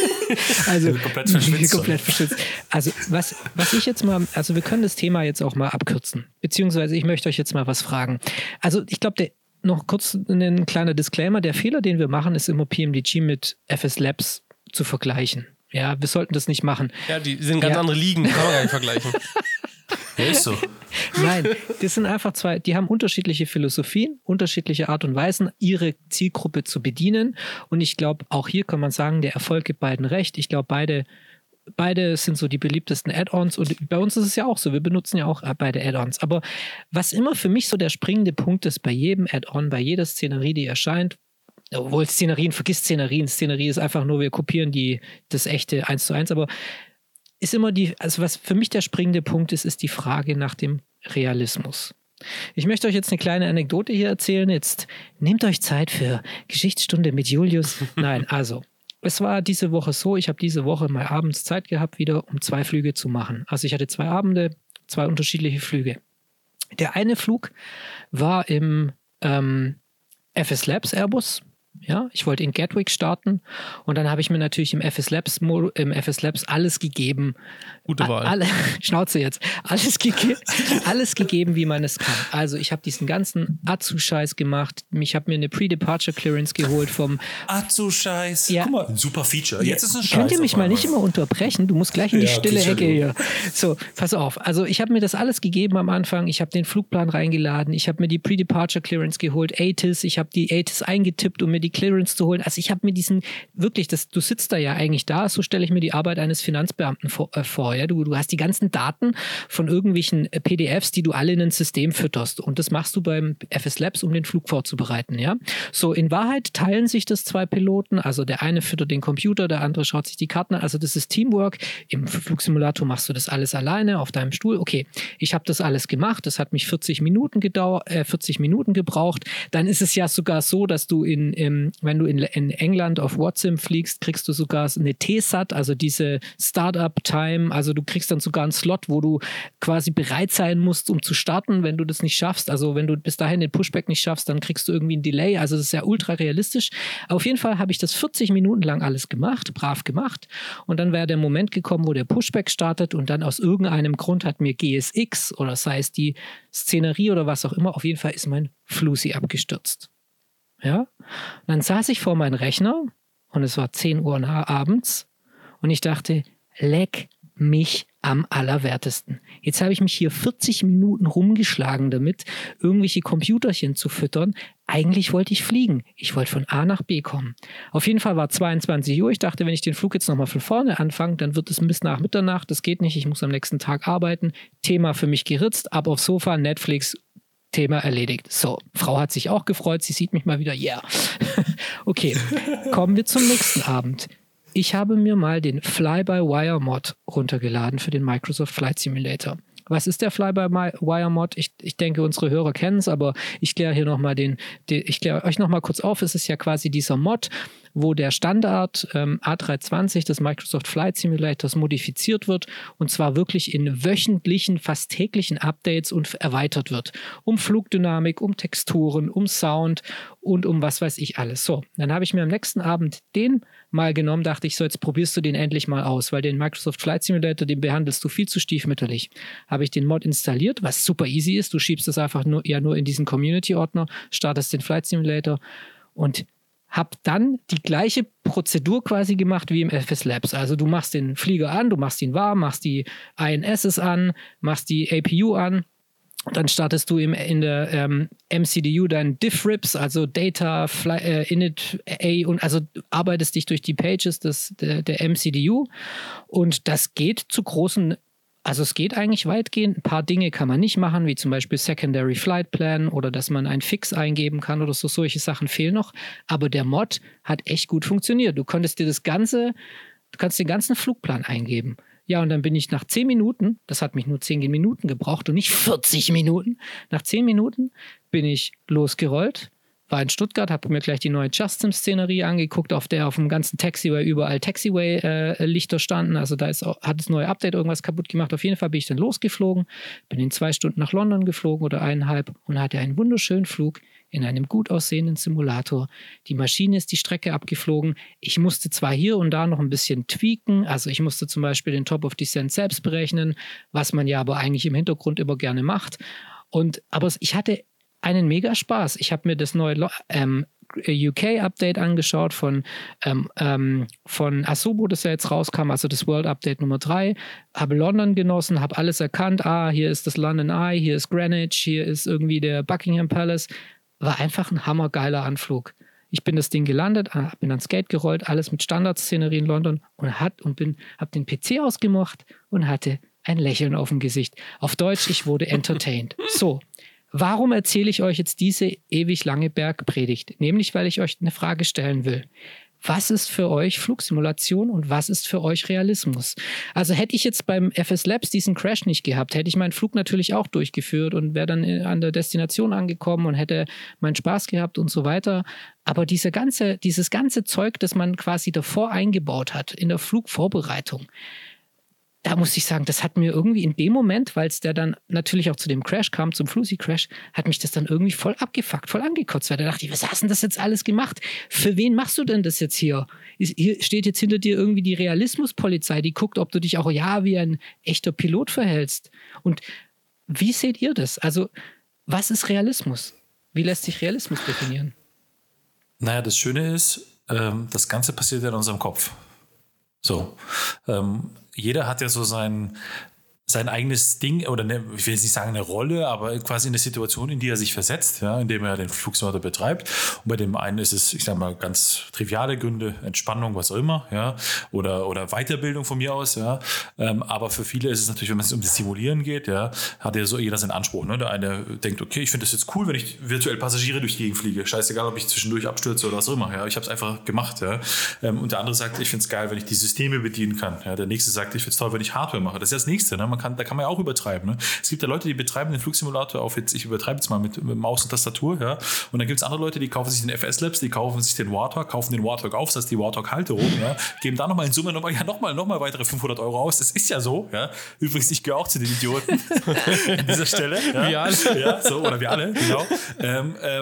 also komplett verschwitzt. komplett verschwitzt. Also was, was ich jetzt mal, also wir können das Thema jetzt auch mal abkürzen. Beziehungsweise ich möchte euch jetzt mal was fragen. Also ich glaube, der noch kurz ein kleiner Disclaimer. Der Fehler, den wir machen, ist immer PMDG mit FS Labs zu vergleichen. Ja, wir sollten das nicht machen. Ja, die sind ganz ja. andere Ligen, kann man gar nicht vergleichen. Ja, ist so. Nein, das sind einfach zwei, die haben unterschiedliche Philosophien, unterschiedliche Art und Weisen, ihre Zielgruppe zu bedienen. Und ich glaube, auch hier kann man sagen, der Erfolg gibt beiden recht. Ich glaube, beide, beide sind so die beliebtesten Add-ons. Und bei uns ist es ja auch so, wir benutzen ja auch beide Add-ons. Aber was immer für mich so der springende Punkt ist bei jedem Add-on, bei jeder Szenerie, die erscheint, obwohl Szenerien, vergiss Szenerien, Szenerie ist einfach nur, wir kopieren die, das echte eins zu eins, aber ist immer die, also was für mich der springende Punkt ist, ist die Frage nach dem Realismus. Ich möchte euch jetzt eine kleine Anekdote hier erzählen. Jetzt nehmt euch Zeit für Geschichtsstunde mit Julius. Nein, also, es war diese Woche so, ich habe diese Woche mal abends Zeit gehabt, wieder um zwei Flüge zu machen. Also ich hatte zwei Abende, zwei unterschiedliche Flüge. Der eine Flug war im ähm, FS Labs Airbus ja, ich wollte in Gatwick starten und dann habe ich mir natürlich im FS Labs, im FS Labs alles gegeben. Gute Wahl. Alle, Schnauze jetzt. Alles, gege alles gegeben, wie man es kann. Also ich habe diesen ganzen Azu-Scheiß gemacht. Ich habe mir eine Pre-Departure Clearance geholt vom Azu-Scheiß. Ja. Guck mal, super Feature. Jetzt ist ein Scheiß. Könnt ihr mich mal nicht immer unterbrechen? Du musst gleich in die ja, stille Ecke hier. So, pass auf. Also ich habe mir das alles gegeben am Anfang. Ich habe den Flugplan reingeladen. Ich habe mir die Pre-Departure Clearance geholt. ATIS. Ich habe die ATIS eingetippt, um mir die Clearance zu holen. Also ich habe mir diesen, wirklich, das, du sitzt da ja eigentlich da, so stelle ich mir die Arbeit eines Finanzbeamten vor. Äh, vor ja? du, du hast die ganzen Daten von irgendwelchen äh, PDFs, die du alle in ein System fütterst. Und das machst du beim FS Labs, um den Flug vorzubereiten. Ja? So, in Wahrheit teilen sich das zwei Piloten. Also der eine füttert den Computer, der andere schaut sich die Karten an. Also das ist Teamwork. Im Flugsimulator machst du das alles alleine auf deinem Stuhl. Okay, ich habe das alles gemacht. Das hat mich 40 Minuten gedauert, äh, 40 Minuten gebraucht. Dann ist es ja sogar so, dass du in, in wenn du in, in England auf WhatsApp fliegst, kriegst du sogar eine TSAT, also diese Startup-Time. Also du kriegst dann sogar einen Slot, wo du quasi bereit sein musst, um zu starten, wenn du das nicht schaffst. Also wenn du bis dahin den Pushback nicht schaffst, dann kriegst du irgendwie ein Delay. Also das ist ja ultra realistisch. Auf jeden Fall habe ich das 40 Minuten lang alles gemacht, brav gemacht. Und dann wäre der Moment gekommen, wo der Pushback startet und dann aus irgendeinem Grund hat mir GSX oder sei es die Szenerie oder was auch immer, auf jeden Fall ist mein Flusi abgestürzt. Ja? Und dann saß ich vor meinem Rechner und es war 10 Uhr abends und ich dachte, leck mich am allerwertesten. Jetzt habe ich mich hier 40 Minuten rumgeschlagen damit, irgendwelche Computerchen zu füttern. Eigentlich wollte ich fliegen. Ich wollte von A nach B kommen. Auf jeden Fall war 22 Uhr. Ich dachte, wenn ich den Flug jetzt nochmal von vorne anfange, dann wird es bis nach Mitternacht. Das geht nicht. Ich muss am nächsten Tag arbeiten. Thema für mich geritzt. Ab aufs Sofa, Netflix, Thema erledigt. So, Frau hat sich auch gefreut, sie sieht mich mal wieder. Yeah. okay, kommen wir zum nächsten Abend. Ich habe mir mal den Fly-by-Wire-Mod runtergeladen für den Microsoft Flight Simulator. Was ist der Fly-by-Wire-Mod? Ich, ich denke, unsere Hörer kennen es, aber ich kläre hier nochmal den, den, ich kläre euch nochmal kurz auf. Es ist ja quasi dieser Mod, wo der Standard ähm, A320 des Microsoft Flight Simulators modifiziert wird und zwar wirklich in wöchentlichen, fast täglichen Updates und erweitert wird. Um Flugdynamik, um Texturen, um Sound und um was weiß ich alles. So, dann habe ich mir am nächsten Abend den mal genommen, dachte ich, so jetzt probierst du den endlich mal aus, weil den Microsoft Flight Simulator, den behandelst du viel zu stiefmütterlich. Habe ich den Mod installiert, was super easy ist. Du schiebst es einfach nur, ja nur in diesen Community-Ordner, startest den Flight Simulator und habe dann die gleiche Prozedur quasi gemacht wie im FS Labs. Also du machst den Flieger an, du machst ihn warm, machst die INSs an, machst die APU an. Dann startest du im, in der ähm, MCDU deinen Diff-Rips, also Data, Fly, äh, Init, A und also arbeitest dich durch die Pages des, der, der MCDU. Und das geht zu großen also es geht eigentlich weitgehend. Ein paar Dinge kann man nicht machen, wie zum Beispiel Secondary Flight Plan oder dass man einen Fix eingeben kann oder so. Solche Sachen fehlen noch. Aber der Mod hat echt gut funktioniert. Du konntest dir das ganze, du kannst den ganzen Flugplan eingeben. Ja, und dann bin ich nach 10 Minuten, das hat mich nur 10 Minuten gebraucht und nicht 40 Minuten, nach 10 Minuten bin ich losgerollt war in Stuttgart, habe mir gleich die neue Justin-Szenerie angeguckt, auf der auf dem ganzen Taxiway überall Taxiway-Lichter äh, standen. Also da ist, hat das neue Update irgendwas kaputt gemacht. Auf jeden Fall bin ich dann losgeflogen, bin in zwei Stunden nach London geflogen oder eineinhalb und hatte einen wunderschönen Flug in einem gut aussehenden Simulator. Die Maschine ist die Strecke abgeflogen. Ich musste zwar hier und da noch ein bisschen tweaken, also ich musste zum Beispiel den Top of Descent selbst berechnen, was man ja aber eigentlich im Hintergrund immer gerne macht. Und aber ich hatte einen mega Spaß. Ich habe mir das neue ähm, UK-Update angeschaut von, ähm, ähm, von Asubo, das ja jetzt rauskam, also das World Update Nummer 3. Habe London genossen, habe alles erkannt. Ah, hier ist das London Eye, hier ist Greenwich, hier ist irgendwie der Buckingham Palace. War einfach ein hammergeiler Anflug. Ich bin das Ding gelandet, ah, bin ans Gate gerollt, alles mit Standardszenerie in London und hat und bin, habe den PC ausgemacht und hatte ein Lächeln auf dem Gesicht. Auf Deutsch, ich wurde entertained. So, Warum erzähle ich euch jetzt diese ewig lange Bergpredigt? Nämlich, weil ich euch eine Frage stellen will. Was ist für euch Flugsimulation und was ist für euch Realismus? Also hätte ich jetzt beim FS Labs diesen Crash nicht gehabt, hätte ich meinen Flug natürlich auch durchgeführt und wäre dann an der Destination angekommen und hätte meinen Spaß gehabt und so weiter. Aber diese ganze, dieses ganze Zeug, das man quasi davor eingebaut hat in der Flugvorbereitung, da muss ich sagen, das hat mir irgendwie in dem Moment, weil es der dann natürlich auch zu dem Crash kam, zum Flusi-Crash, hat mich das dann irgendwie voll abgefuckt, voll angekotzt, weil da dachte ich, was hast denn das jetzt alles gemacht? Für wen machst du denn das jetzt hier? Hier steht jetzt hinter dir irgendwie die Realismuspolizei, die guckt, ob du dich auch ja wie ein echter Pilot verhältst. Und wie seht ihr das? Also, was ist Realismus? Wie lässt sich Realismus definieren? Naja, das Schöne ist, ähm, das Ganze passiert ja in unserem Kopf. So. Ähm, jeder hat ja so sein, sein eigenes Ding oder eine, ich will jetzt nicht sagen eine Rolle, aber quasi eine Situation, in die er sich versetzt, ja, indem er den Flugsimulator betreibt. Und bei dem einen ist es, ich sag mal, ganz triviale Gründe, Entspannung, was auch immer, ja, oder, oder Weiterbildung von mir aus, ja. Ähm, aber für viele ist es natürlich, wenn es um das Simulieren geht, ja, hat ja so jeder seinen Anspruch. Ne? Der eine denkt, okay, ich finde das jetzt cool, wenn ich virtuell Passagiere durch die Gegend fliege. Scheißegal, ob ich zwischendurch abstürze oder was auch immer, ja. Ich habe es einfach gemacht, ja. Ähm, und der andere sagt, ich finde es geil, wenn ich die Systeme bedienen kann. Ja. Der nächste sagt, ich finde es toll, wenn ich Hardware mache. Das ist ja das nächste, ne? Man kann, da kann man ja auch übertreiben. Ne? Es gibt ja Leute, die betreiben den Flugsimulator auf jetzt, ich übertreibe jetzt mal mit, mit Maus und Tastatur, ja. Und dann gibt es andere Leute, die kaufen sich den FS Labs, die kaufen sich den Warthog, kaufen den Warthog auf, das heißt die Warthog-Halterung, ja, geben da nochmal in Summe nochmal, ja, nochmal, nochmal weitere 500 Euro aus. Das ist ja so, ja. Übrigens, ich gehöre auch zu den Idioten an dieser Stelle. Ja. Wir alle. Ja, so, oder wir alle, genau. Ähm, äh,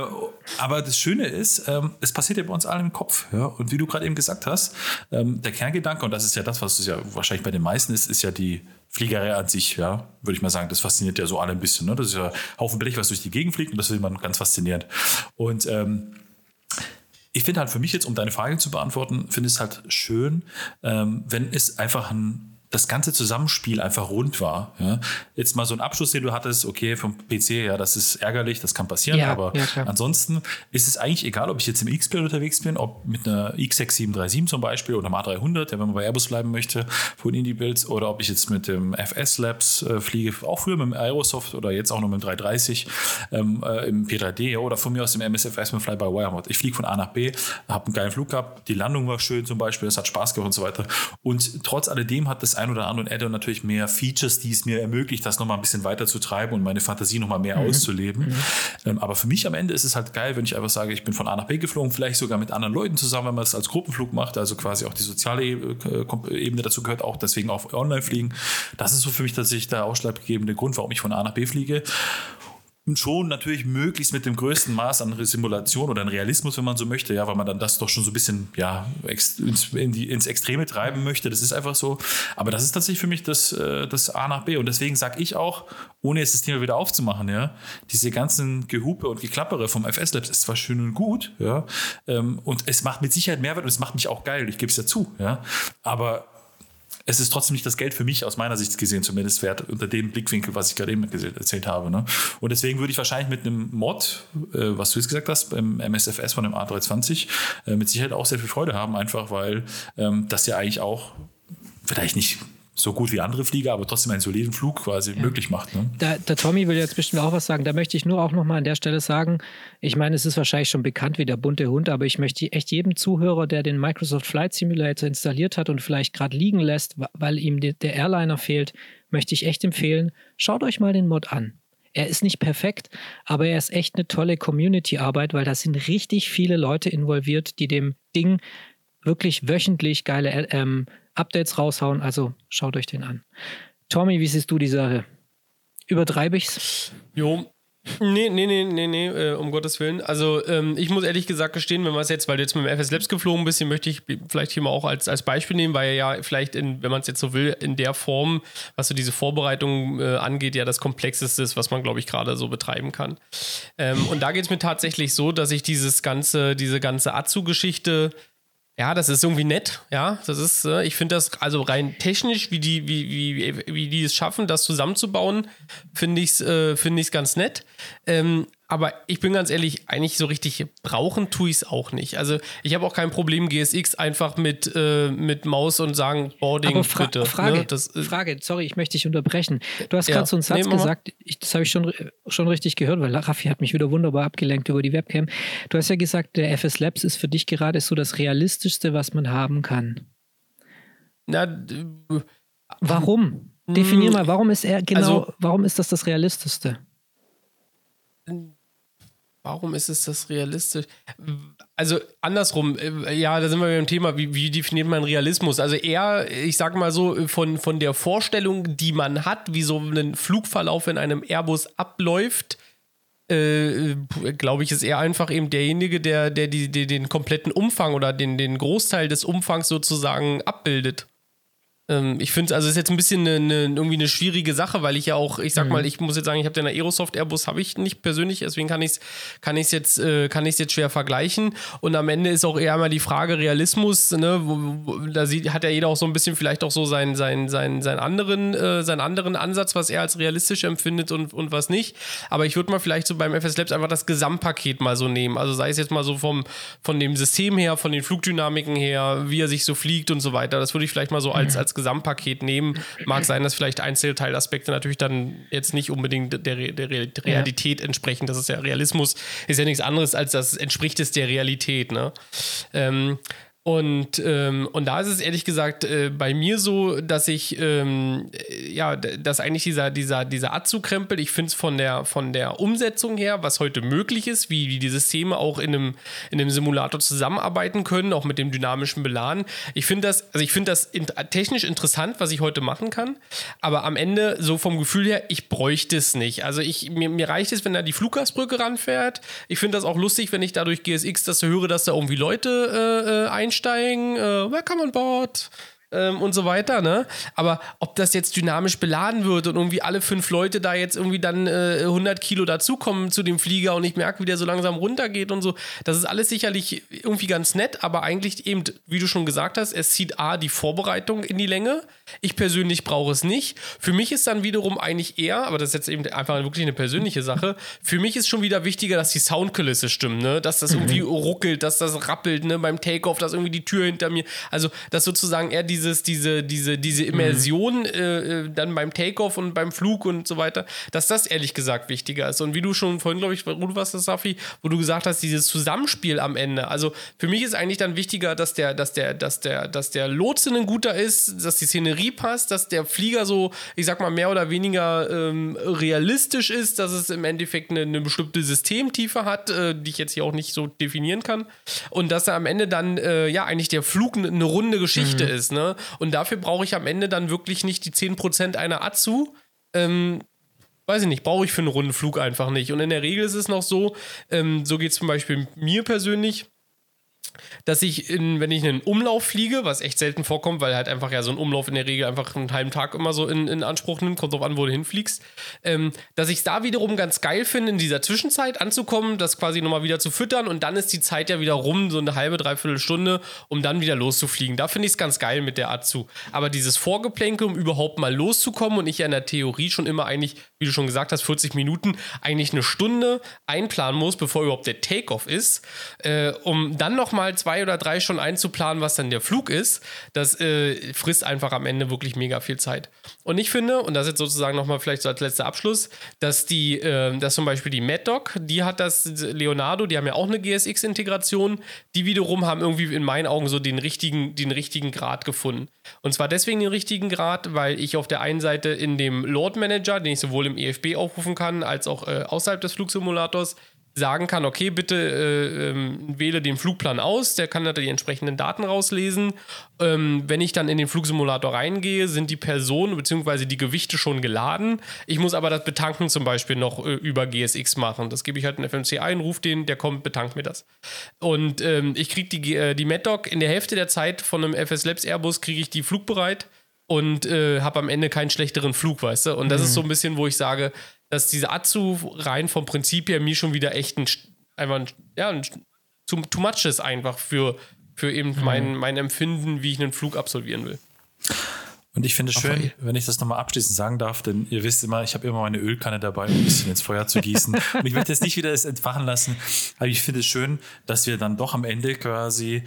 aber das Schöne ist, ähm, es passiert ja bei uns allen im Kopf. Ja? Und wie du gerade eben gesagt hast, ähm, der Kerngedanke, und das ist ja das, was es ja wahrscheinlich bei den meisten ist, ist ja die Fliegerei an sich, ja, würde ich mal sagen, das fasziniert ja so alle ein bisschen. Ne? Das ist ja Haufen Blech, was durch die Gegend fliegt und das ist immer ganz faszinierend. Und ähm, ich finde halt für mich jetzt, um deine Frage zu beantworten, finde ich es halt schön, ähm, wenn es einfach ein das ganze Zusammenspiel einfach rund war. Ja. Jetzt mal so ein Abschluss, den du hattest, okay, vom PC, ja, das ist ärgerlich, das kann passieren, ja, aber ja, ansonsten ist es eigentlich egal, ob ich jetzt im X-Plane unterwegs bin, ob mit einer X6737 zum Beispiel oder einem A300, wenn man bei Airbus bleiben möchte, von Indie-Builds, oder ob ich jetzt mit dem FS Labs äh, fliege, auch früher mit dem Aerosoft oder jetzt auch noch mit dem 330 ähm, äh, im P3D ja, oder von mir aus dem MSFS mit Fly-by-Wire-Mod. Ich fliege von A nach B, habe einen geilen Flug gehabt, die Landung war schön zum Beispiel, das hat Spaß gemacht und so weiter. Und trotz alledem hat das ein oder andere Add-on natürlich mehr Features, die es mir ermöglicht, das nochmal ein bisschen weiter zu treiben und meine Fantasie nochmal mehr mhm. auszuleben. Mhm. Ähm, aber für mich am Ende ist es halt geil, wenn ich einfach sage, ich bin von A nach B geflogen, vielleicht sogar mit anderen Leuten zusammen, wenn man es als Gruppenflug macht, also quasi auch die soziale äh, Ebene dazu gehört, auch deswegen auch online fliegen. Das ist so für mich tatsächlich der ausschlaggebende Grund, warum ich von A nach B fliege schon natürlich möglichst mit dem größten Maß an Simulation oder an Realismus, wenn man so möchte, ja, weil man dann das doch schon so ein bisschen ja, ins, in die, ins Extreme treiben möchte. Das ist einfach so. Aber das ist tatsächlich für mich das, äh, das A nach B. Und deswegen sage ich auch, ohne jetzt das Thema wieder aufzumachen, ja, diese ganzen Gehupe und Geklappere vom FS Labs ist zwar schön und gut, ja, ähm, und es macht mit Sicherheit Mehrwert und es macht mich auch geil, ich gebe es ja zu, ja, aber es ist trotzdem nicht das Geld für mich aus meiner Sicht gesehen zumindest wert, unter dem Blickwinkel, was ich gerade eben erzählt habe. Ne? Und deswegen würde ich wahrscheinlich mit einem Mod, äh, was du jetzt gesagt hast, beim MSFS von dem A320, äh, mit Sicherheit auch sehr viel Freude haben, einfach weil ähm, das ja eigentlich auch vielleicht nicht so gut wie andere Flieger, aber trotzdem einen soliden Flug quasi ja. möglich macht. Ne? Da, der Tommy will jetzt bestimmt auch was sagen. Da möchte ich nur auch nochmal an der Stelle sagen, ich meine, es ist wahrscheinlich schon bekannt wie der bunte Hund, aber ich möchte echt jedem Zuhörer, der den Microsoft Flight Simulator installiert hat und vielleicht gerade liegen lässt, weil ihm der Airliner fehlt, möchte ich echt empfehlen, schaut euch mal den Mod an. Er ist nicht perfekt, aber er ist echt eine tolle Community-Arbeit, weil da sind richtig viele Leute involviert, die dem Ding wirklich wöchentlich geile ähm, Updates raushauen. Also schaut euch den an. Tommy, wie siehst du die Sache? Übertreibe ich's? Jo. Nee, nee, nee, nee, nee, äh, um Gottes Willen. Also, ähm, ich muss ehrlich gesagt gestehen, wenn man es jetzt, weil du jetzt mit dem FS Labs geflogen bist, möchte ich vielleicht hier mal auch als, als Beispiel nehmen, weil ja vielleicht, in, wenn man es jetzt so will, in der Form, was so diese Vorbereitung äh, angeht, ja das Komplexeste ist, was man, glaube ich, gerade so betreiben kann. Ähm, und da geht es mir tatsächlich so, dass ich dieses ganze, diese ganze Atsu-Geschichte ja, das ist irgendwie nett, ja. Das ist, äh, ich finde das, also rein technisch, wie die, wie, wie, wie die es schaffen, das zusammenzubauen, finde ich es äh, find ganz nett. Ähm, aber ich bin ganz ehrlich, eigentlich so richtig brauchen tue ich es auch nicht. Also ich habe auch kein Problem, GSX einfach mit, äh, mit Maus und sagen, Boarding Aber fra bitte. Frage, ne? das, äh, Frage, sorry, ich möchte dich unterbrechen. Du hast ja. gerade so einen Satz nee, gesagt, ich, das habe ich schon, schon richtig gehört, weil Raffi hat mich wieder wunderbar abgelenkt über die Webcam. Du hast ja gesagt, der FS Labs ist für dich gerade so das Realistischste, was man haben kann. Na, warum? Definier mal, warum ist er genau, also, warum ist das das Realistischste? Warum ist es das realistisch? Also andersrum, äh, ja, da sind wir beim Thema, wie, wie, definiert man Realismus? Also eher, ich sag mal so, von, von der Vorstellung, die man hat, wie so ein Flugverlauf in einem Airbus abläuft, äh, glaube ich, ist er einfach eben derjenige, der, der, die, der den kompletten Umfang oder den, den Großteil des Umfangs sozusagen abbildet. Ähm, ich finde, also es ist jetzt ein bisschen eine, eine, irgendwie eine schwierige Sache, weil ich ja auch, ich sag mhm. mal, ich muss jetzt sagen, ich habe den Aerosoft Airbus habe ich nicht persönlich, deswegen kann ich es kann ich's jetzt äh, kann jetzt schwer vergleichen und am Ende ist auch eher mal die Frage Realismus, ne, wo, wo, da sieht, hat ja jeder auch so ein bisschen vielleicht auch so seinen seinen seinen seinen anderen äh, seinen anderen Ansatz, was er als realistisch empfindet und und was nicht, aber ich würde mal vielleicht so beim FS Labs einfach das Gesamtpaket mal so nehmen, also sei es jetzt mal so vom von dem System her, von den Flugdynamiken her, wie er sich so fliegt und so weiter, das würde ich vielleicht mal so als mhm. als Gesamtpaket nehmen. Mag sein, dass vielleicht Einzelteilaspekte natürlich dann jetzt nicht unbedingt der, der Realität ja. entsprechen. Das ist ja Realismus, ist ja nichts anderes als das entspricht es der Realität. Ne? Ähm, und, ähm, und da ist es ehrlich gesagt äh, bei mir so, dass ich, ähm, ja, dass eigentlich dieser, dieser, dieser Azu-Krempel, ich finde es von der, von der Umsetzung her, was heute möglich ist, wie, wie die Systeme auch in einem, in einem Simulator zusammenarbeiten können, auch mit dem dynamischen Beladen. Ich finde das, also ich finde das in, technisch interessant, was ich heute machen kann, aber am Ende, so vom Gefühl her, ich bräuchte es nicht. Also ich, mir, mir reicht es, wenn da die Fluggastbrücke ranfährt. Ich finde das auch lustig, wenn ich dadurch GSX das höre, dass da irgendwie Leute äh, äh einsteigen äh, welcome on board. Ähm, und so weiter, ne? Aber ob das jetzt dynamisch beladen wird und irgendwie alle fünf Leute da jetzt irgendwie dann äh, 100 Kilo dazukommen zu dem Flieger und ich merke, wie der so langsam runtergeht und so, das ist alles sicherlich irgendwie ganz nett, aber eigentlich eben, wie du schon gesagt hast, es zieht A, die Vorbereitung in die Länge. Ich persönlich brauche es nicht. Für mich ist dann wiederum eigentlich eher, aber das ist jetzt eben einfach wirklich eine persönliche Sache, für mich ist schon wieder wichtiger, dass die Soundkulisse stimmt, ne? Dass das irgendwie mhm. ruckelt, dass das rappelt, ne? Beim Takeoff, dass irgendwie die Tür hinter mir, also dass sozusagen eher dieses, diese, diese, diese Immersion mhm. äh, dann beim Takeoff und beim Flug und so weiter, dass das ehrlich gesagt wichtiger ist. Und wie du schon vorhin, glaube ich, wo du warst, Safi, wo du gesagt hast, dieses Zusammenspiel am Ende. Also für mich ist eigentlich dann wichtiger, dass der, dass der, dass der, dass der Lotse ein guter ist, dass die Szenerie passt, dass der Flieger so, ich sag mal, mehr oder weniger ähm, realistisch ist, dass es im Endeffekt eine, eine bestimmte Systemtiefe hat, äh, die ich jetzt hier auch nicht so definieren kann. Und dass er am Ende dann, äh, ja, eigentlich der Flug eine runde Geschichte mhm. ist. Ne? Und dafür brauche ich am Ende dann wirklich nicht die 10% einer Azu. Ähm, weiß ich nicht, brauche ich für einen runden Flug einfach nicht. Und in der Regel ist es noch so, ähm, so geht es zum Beispiel mir persönlich dass ich, in, wenn ich einen Umlauf fliege, was echt selten vorkommt, weil halt einfach ja so ein Umlauf in der Regel einfach einen halben Tag immer so in, in Anspruch nimmt, kommt drauf an, wo du hinfliegst, ähm, dass ich es da wiederum ganz geil finde, in dieser Zwischenzeit anzukommen, das quasi nochmal wieder zu füttern und dann ist die Zeit ja wieder rum, so eine halbe, dreiviertel Stunde, um dann wieder loszufliegen. Da finde ich es ganz geil mit der Art zu. Aber dieses Vorgeplänke, um überhaupt mal loszukommen und ich ja in der Theorie schon immer eigentlich, wie du schon gesagt hast, 40 Minuten, eigentlich eine Stunde einplanen muss, bevor überhaupt der Takeoff ist, äh, um dann nochmal zwei oder drei schon einzuplanen, was dann der Flug ist, das äh, frisst einfach am Ende wirklich mega viel Zeit. Und ich finde, und das jetzt sozusagen nochmal vielleicht so als letzter Abschluss, dass die, äh, dass zum Beispiel die MadDoc, die hat das, Leonardo, die haben ja auch eine GSX-Integration, die wiederum haben irgendwie in meinen Augen so den richtigen, den richtigen Grad gefunden. Und zwar deswegen den richtigen Grad, weil ich auf der einen Seite in dem Load Manager, den ich sowohl im EFB aufrufen kann, als auch äh, außerhalb des Flugsimulators, sagen kann, okay, bitte äh, ähm, wähle den Flugplan aus, der kann da die entsprechenden Daten rauslesen. Ähm, wenn ich dann in den Flugsimulator reingehe, sind die Personen bzw. die Gewichte schon geladen. Ich muss aber das Betanken zum Beispiel noch äh, über GSX machen. Das gebe ich halt in FMC ein, rufe den, der kommt, betankt mir das. Und ähm, ich kriege die, äh, die MadDoc in der Hälfte der Zeit von einem FS Labs Airbus, kriege ich die flugbereit und äh, habe am Ende keinen schlechteren Flug, weißt du? Und das mhm. ist so ein bisschen, wo ich sage, dass diese Atsu rein vom Prinzip her mir schon wieder echt ein, einfach ein, ja, ein, too, too much ist einfach für, für eben mhm. mein, mein Empfinden, wie ich einen Flug absolvieren will. Und ich finde es schön, wenn ich das nochmal abschließend sagen darf, denn ihr wisst immer, ich habe immer meine Ölkanne dabei, um ein bisschen ins Feuer zu gießen. Und ich werde jetzt nicht wieder das entfachen lassen, aber ich finde es schön, dass wir dann doch am Ende quasi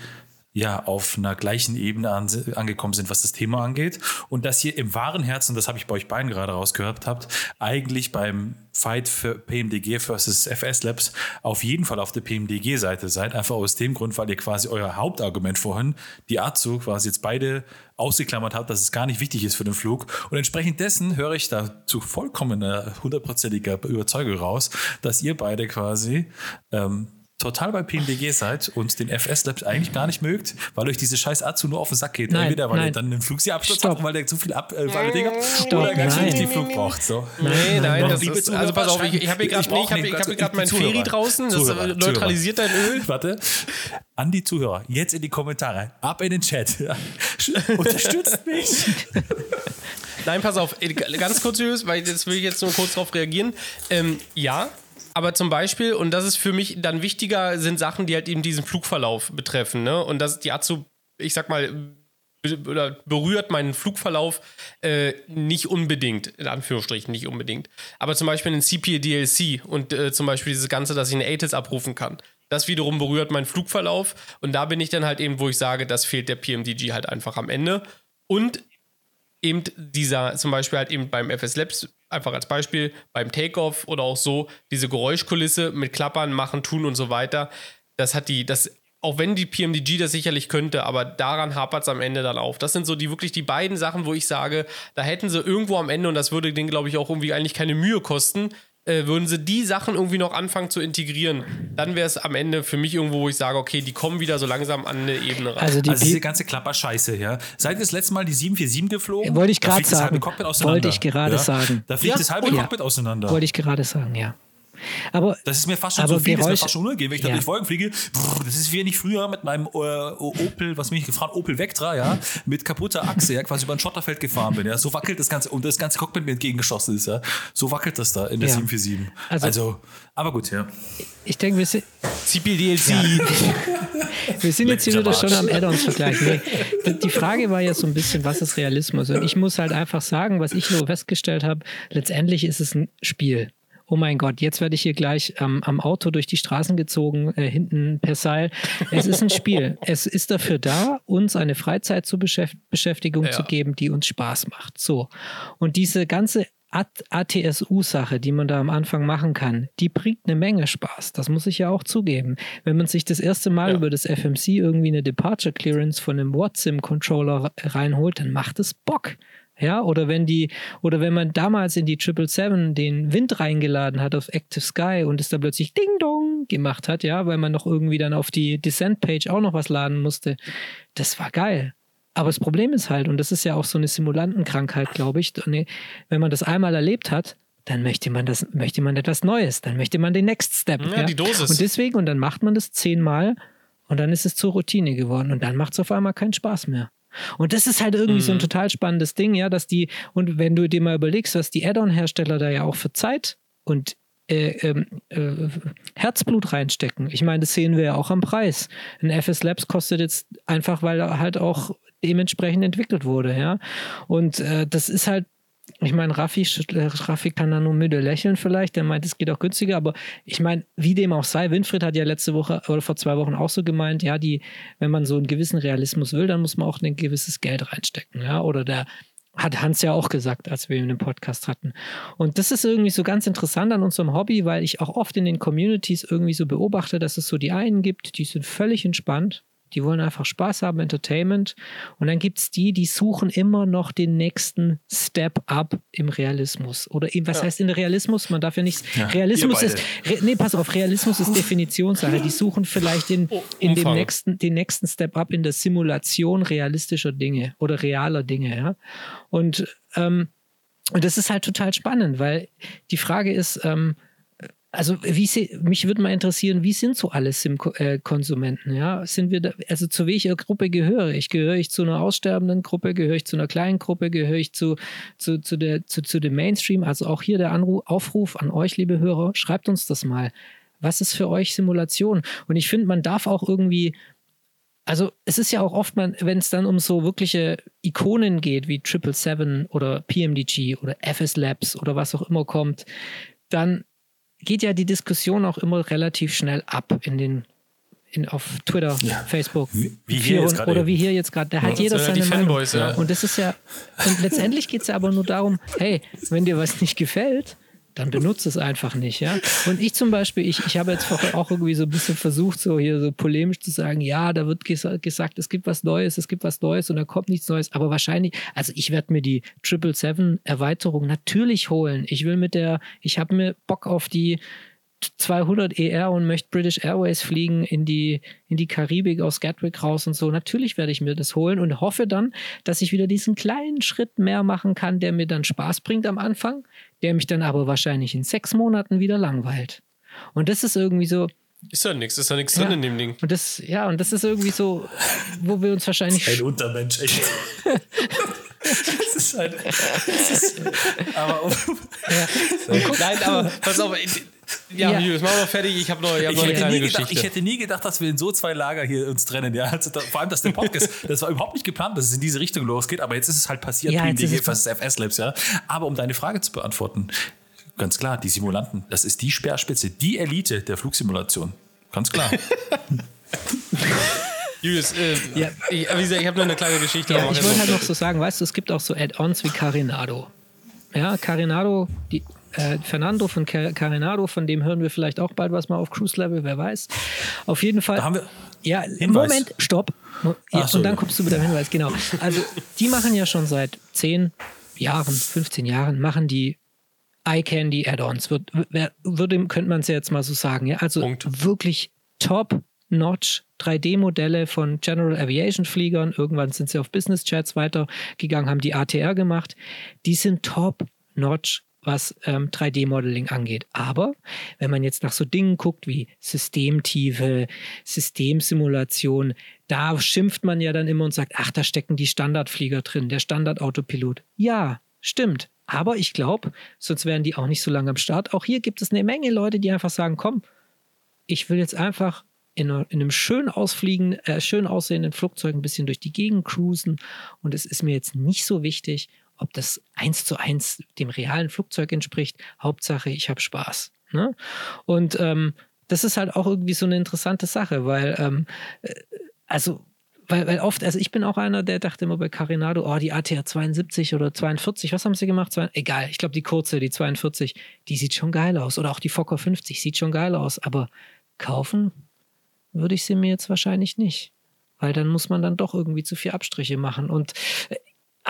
ja auf einer gleichen Ebene an, angekommen sind, was das Thema angeht. Und dass ihr im wahren Herzen, das habe ich bei euch beiden gerade rausgehört habt, eigentlich beim Fight für PMDG versus FS Labs auf jeden Fall auf der PMDG-Seite seid. Einfach aus dem Grund, weil ihr quasi euer Hauptargument vorhin, die Azu, quasi jetzt beide ausgeklammert habt, dass es gar nicht wichtig ist für den Flug. Und entsprechend dessen höre ich da zu vollkommener, hundertprozentiger Überzeugung raus, dass ihr beide quasi ähm, total bei PMDG seid und den FS Labs eigentlich gar nicht mögt, weil euch diese scheiß Azu nur auf den Sack geht. Nein, Entweder weil nein. ihr dann den Flug sie abstürzt habt, weil der zu viel ab, äh, Ding habt, oder gar nicht die Flug braucht. So. Nein, nein, das ist, also pass auf, ich, ich habe hier gerade hab, hab, hab mein Ferry draußen, das Zuhörer, neutralisiert Zuhörer. dein Öl. Warte, an die Zuhörer, jetzt in die Kommentare, ab in den Chat. Unterstützt mich. Nein, pass auf, ganz kurz, weil das will ich jetzt nur kurz darauf reagieren. Ähm, ja, aber zum Beispiel, und das ist für mich dann wichtiger, sind Sachen, die halt eben diesen Flugverlauf betreffen. Ne? Und das, die Azu, ich sag mal, oder berührt meinen Flugverlauf äh, nicht unbedingt, in Anführungsstrichen nicht unbedingt. Aber zum Beispiel ein CPA DLC und äh, zum Beispiel dieses Ganze, dass ich eine ATIS abrufen kann. Das wiederum berührt meinen Flugverlauf und da bin ich dann halt eben, wo ich sage, das fehlt der PMDG halt einfach am Ende. Und eben dieser, zum Beispiel halt eben beim FS Labs einfach als Beispiel beim Takeoff oder auch so, diese Geräuschkulisse mit Klappern, machen, tun und so weiter, das hat die, das, auch wenn die PMDG das sicherlich könnte, aber daran hapert es am Ende dann auf. Das sind so die wirklich die beiden Sachen, wo ich sage, da hätten sie irgendwo am Ende, und das würde denen, glaube ich, auch irgendwie eigentlich keine Mühe kosten, äh, würden sie die Sachen irgendwie noch anfangen zu integrieren, dann wäre es am Ende für mich irgendwo, wo ich sage, okay, die kommen wieder so langsam an eine Ebene rein. Also, die also diese ganze Klapper-Scheiße, ja. Seid ihr das letzte Mal die 747 geflogen? Wollte ich gerade sagen. Wollte ich gerade ja? sagen. Da fliegt ja. das halbe Cockpit auseinander. Wollte ich gerade sagen, ja. Aber, das ist mir fast schon so viel, Geräusche, das ist mir fast schon unangenehm, wenn ich da Ja. durch Wolken fliege. Brrr, Das ist wie wenn ich früher mit meinem äh, Opel, was mich gefahren, Opel Vectra, ja, mit kaputter Achse, ja, quasi über ein Schotterfeld gefahren bin, ja. So wackelt das Ganze und das ganze Cockpit mir entgegengeschossen ist, ja. So wackelt das da in der Ja. 747. Also- Also, aber gut, ja. ich denke, wir sind, CPDLC. Wir sind jetzt hier wieder am schon am Add-ons-Vergleich. Nee, die- die Frage war ja so ein bisschen, was ist Realismus? Und ich muss halt einfach sagen, was ich nur festgestellt habe, letztendlich ist es ein Spiel. Oh mein Gott, jetzt werde ich hier gleich ähm, am Auto durch die Straßen gezogen, äh, hinten per Seil. Es ist ein Spiel. Es ist dafür da, uns eine Freizeit zur Beschäft Beschäftigung Ja. zu geben, die uns Spaß macht. So. Und diese ganze At- ATSU-Sache, die man da am Anfang machen kann, die bringt eine Menge Spaß. Das muss ich ja auch zugeben. Wenn man sich das erste Mal Ja. über das FMC irgendwie eine Departure Clearance von einem WatSim-Controller reinholt, dann macht es Bock. Ja, oder wenn die, oder wenn man damals in die 777 den Wind reingeladen hat auf Active Sky und es da plötzlich Ding Dong gemacht hat, ja, weil man noch irgendwie dann auf die Descent-Page auch noch was laden musste. Das war geil. Aber das Problem ist halt, und das ist ja auch so eine Simulantenkrankheit, glaube ich, nee, wenn man das einmal erlebt hat, dann möchte man das, möchte man etwas Neues, dann möchte man den Next Step. Ja, die Dosis. Und deswegen, und dann macht man das zehnmal und dann ist es zur Routine geworden und dann macht es auf einmal keinen Spaß mehr. Und das ist halt irgendwie so ein total spannendes Ding, ja, dass die, und wenn du dir mal überlegst, was die Add-on-Hersteller da ja auch für Zeit und äh, ähm, äh, Herzblut reinstecken. Ich meine, das sehen wir ja auch am Preis. Ein FS Labs kostet jetzt einfach, weil er halt auch dementsprechend entwickelt wurde, ja. Und äh, das ist halt, ich meine, Raffi, äh, Raffi kann da nur müde lächeln vielleicht, der meint, es geht auch günstiger, aber ich meine, wie dem auch sei, Winfried hat ja letzte Woche oder vor zwei Wochen auch so gemeint, ja, die, wenn man so einen gewissen Realismus will, dann muss man auch ein gewisses Geld reinstecken, ja, oder der hat Hans ja auch gesagt, als wir ihn im Podcast hatten. Und das ist irgendwie so ganz interessant an unserem Hobby, weil ich auch oft in den Communities irgendwie so beobachte, dass es so die einen gibt, die sind völlig entspannt, die wollen einfach Spaß haben, Entertainment. Und dann gibt es die, die suchen immer noch den nächsten Step up im Realismus. Oder eben, was Ja. heißt in der Realismus? Man darf ja nichts. Ja, Realismus ist. Re, nee, pass auf, Realismus ist Definitionssache. Die suchen vielleicht den, Oh, in dem nächsten, den nächsten Step up in der Simulation realistischer Dinge oder realer Dinge, ja. Und, ähm, und das ist halt total spannend, weil die Frage ist, ähm, also wie se- mich würde mal interessieren, wie sind so alle Sim-Konsumenten? Ja, sind wir da, also zu welcher Gruppe gehöre ich? Gehöre ich zu einer aussterbenden Gruppe? Gehöre ich zu einer kleinen Gruppe? Gehöre ich zu, zu, zu, der, zu, zu dem Mainstream? Also auch hier der Anruf, Aufruf an euch, liebe Hörer, schreibt uns das mal. Was ist für euch Simulation? Und ich finde, man darf auch irgendwie also es ist ja auch oft, wenn es dann um so wirkliche Ikonen geht, wie 777 oder PMDG oder FS Labs oder was auch immer kommt, dann geht ja die Diskussion auch immer relativ schnell ab in den in, auf Twitter, Ja. Facebook, Wie- wie hier gerade oder eben. wie hier jetzt gerade. Da hat das jeder ja seine die Meinung. Fanboys, ja. Und das ist ja, und letztendlich geht es ja aber nur darum, hey, wenn dir was nicht gefällt, dann benutze es einfach nicht, ja. Und ich zum Beispiel, ich, ich habe jetzt vorher auch irgendwie so ein bisschen versucht, so hier so polemisch zu sagen, ja, da wird gesa gesagt, es gibt was Neues, es gibt was Neues und da kommt nichts Neues. Aber wahrscheinlich, also ich werde mir die 777 Erweiterung natürlich holen. Ich will mit der, ich habe mir Bock auf die 200 ER und möchte British Airways fliegen in die, in die Karibik aus Gatwick raus und so. Natürlich werde ich mir das holen und hoffe dann, dass ich wieder diesen kleinen Schritt mehr machen kann, der mir dann Spaß bringt am Anfang, der mich dann aber wahrscheinlich in sechs Monaten wieder langweilt. Und das ist irgendwie so, Ist ja nichts, ist ja nichts Ja. drin in dem Ding. und das, ja, und das ist irgendwie so, wo wir uns wahrscheinlich. Ein Untermensch, echt. das ist halt. Das ist, aber um, Nein, aber pass auf. Ja, Ja. Julius, machen wir fertig. Ich habe noch, ich hab ich, noch eine hätte kleine nie gedacht, Geschichte. ich hätte nie gedacht, dass wir in so zwei Lager hier uns trennen. Ja? Also da, vor allem, dass der Podcast, das war überhaupt nicht geplant, dass es in diese Richtung losgeht, aber jetzt ist es halt passiert, Ja, wie jetzt ist DG es- versus FS Labs. Ja? Aber um deine Frage zu beantworten, ganz klar, die Simulanten, das ist die Speerspitze, die Elite der Flugsimulation. Ganz klar. Julius, äh, Ja. ich, wie gesagt, ich habe noch eine kleine Geschichte. Ja, ich wollte halt noch so sagen, weißt du, es gibt auch so Add-ons wie Carinado. Ja, Carinado, die, äh, Fernando von Car Carinado, von dem hören wir vielleicht auch bald was mal auf Cruise Level, wer weiß. Auf jeden Fall. Da haben wir ja, Hinweis. Moment, stopp. Ja, so, und dann kommst du mit dem Hinweis, genau. Also, die machen ja schon seit 10 Jahren, 15 Jahren, machen die Eye Candy Add-ons. Wird, würde, könnte man es ja jetzt mal so sagen. Ja? Also Punkt. wirklich top-notch 3D-Modelle von General Aviation Fliegern. Irgendwann sind sie auf Business Jets weitergegangen, haben die ATR gemacht. Die sind top-notch was ähm, 3D-Modeling angeht. Aber wenn man jetzt nach so Dingen guckt wie Systemtiefe, Systemsimulation, da schimpft man ja dann immer und sagt, ach, da stecken die Standardflieger drin, der Standardautopilot. Ja, stimmt. Aber ich glaube, sonst wären die auch nicht so lange am Start. Auch hier gibt es eine Menge Leute, die einfach sagen, komm, ich will jetzt einfach in, in einem schön ausfliegen, äh, schön aussehenden Flugzeug ein bisschen durch die Gegend cruisen. Und es ist mir jetzt nicht so wichtig, ob das eins zu eins dem realen Flugzeug entspricht. Hauptsache, ich habe Spaß. Ne? Und ähm, das ist halt auch irgendwie so eine interessante Sache, weil, ähm, äh, also, weil, weil oft, also ich bin auch einer, der dachte immer bei Carinado, oh, die ATR 72 oder 42, was haben sie gemacht? Egal, ich glaube, die kurze, die 42, die sieht schon geil aus. Oder auch die Fokker 50 sieht schon geil aus. Aber kaufen würde ich sie mir jetzt wahrscheinlich nicht. Weil dann muss man dann doch irgendwie zu viel Abstriche machen. Und äh,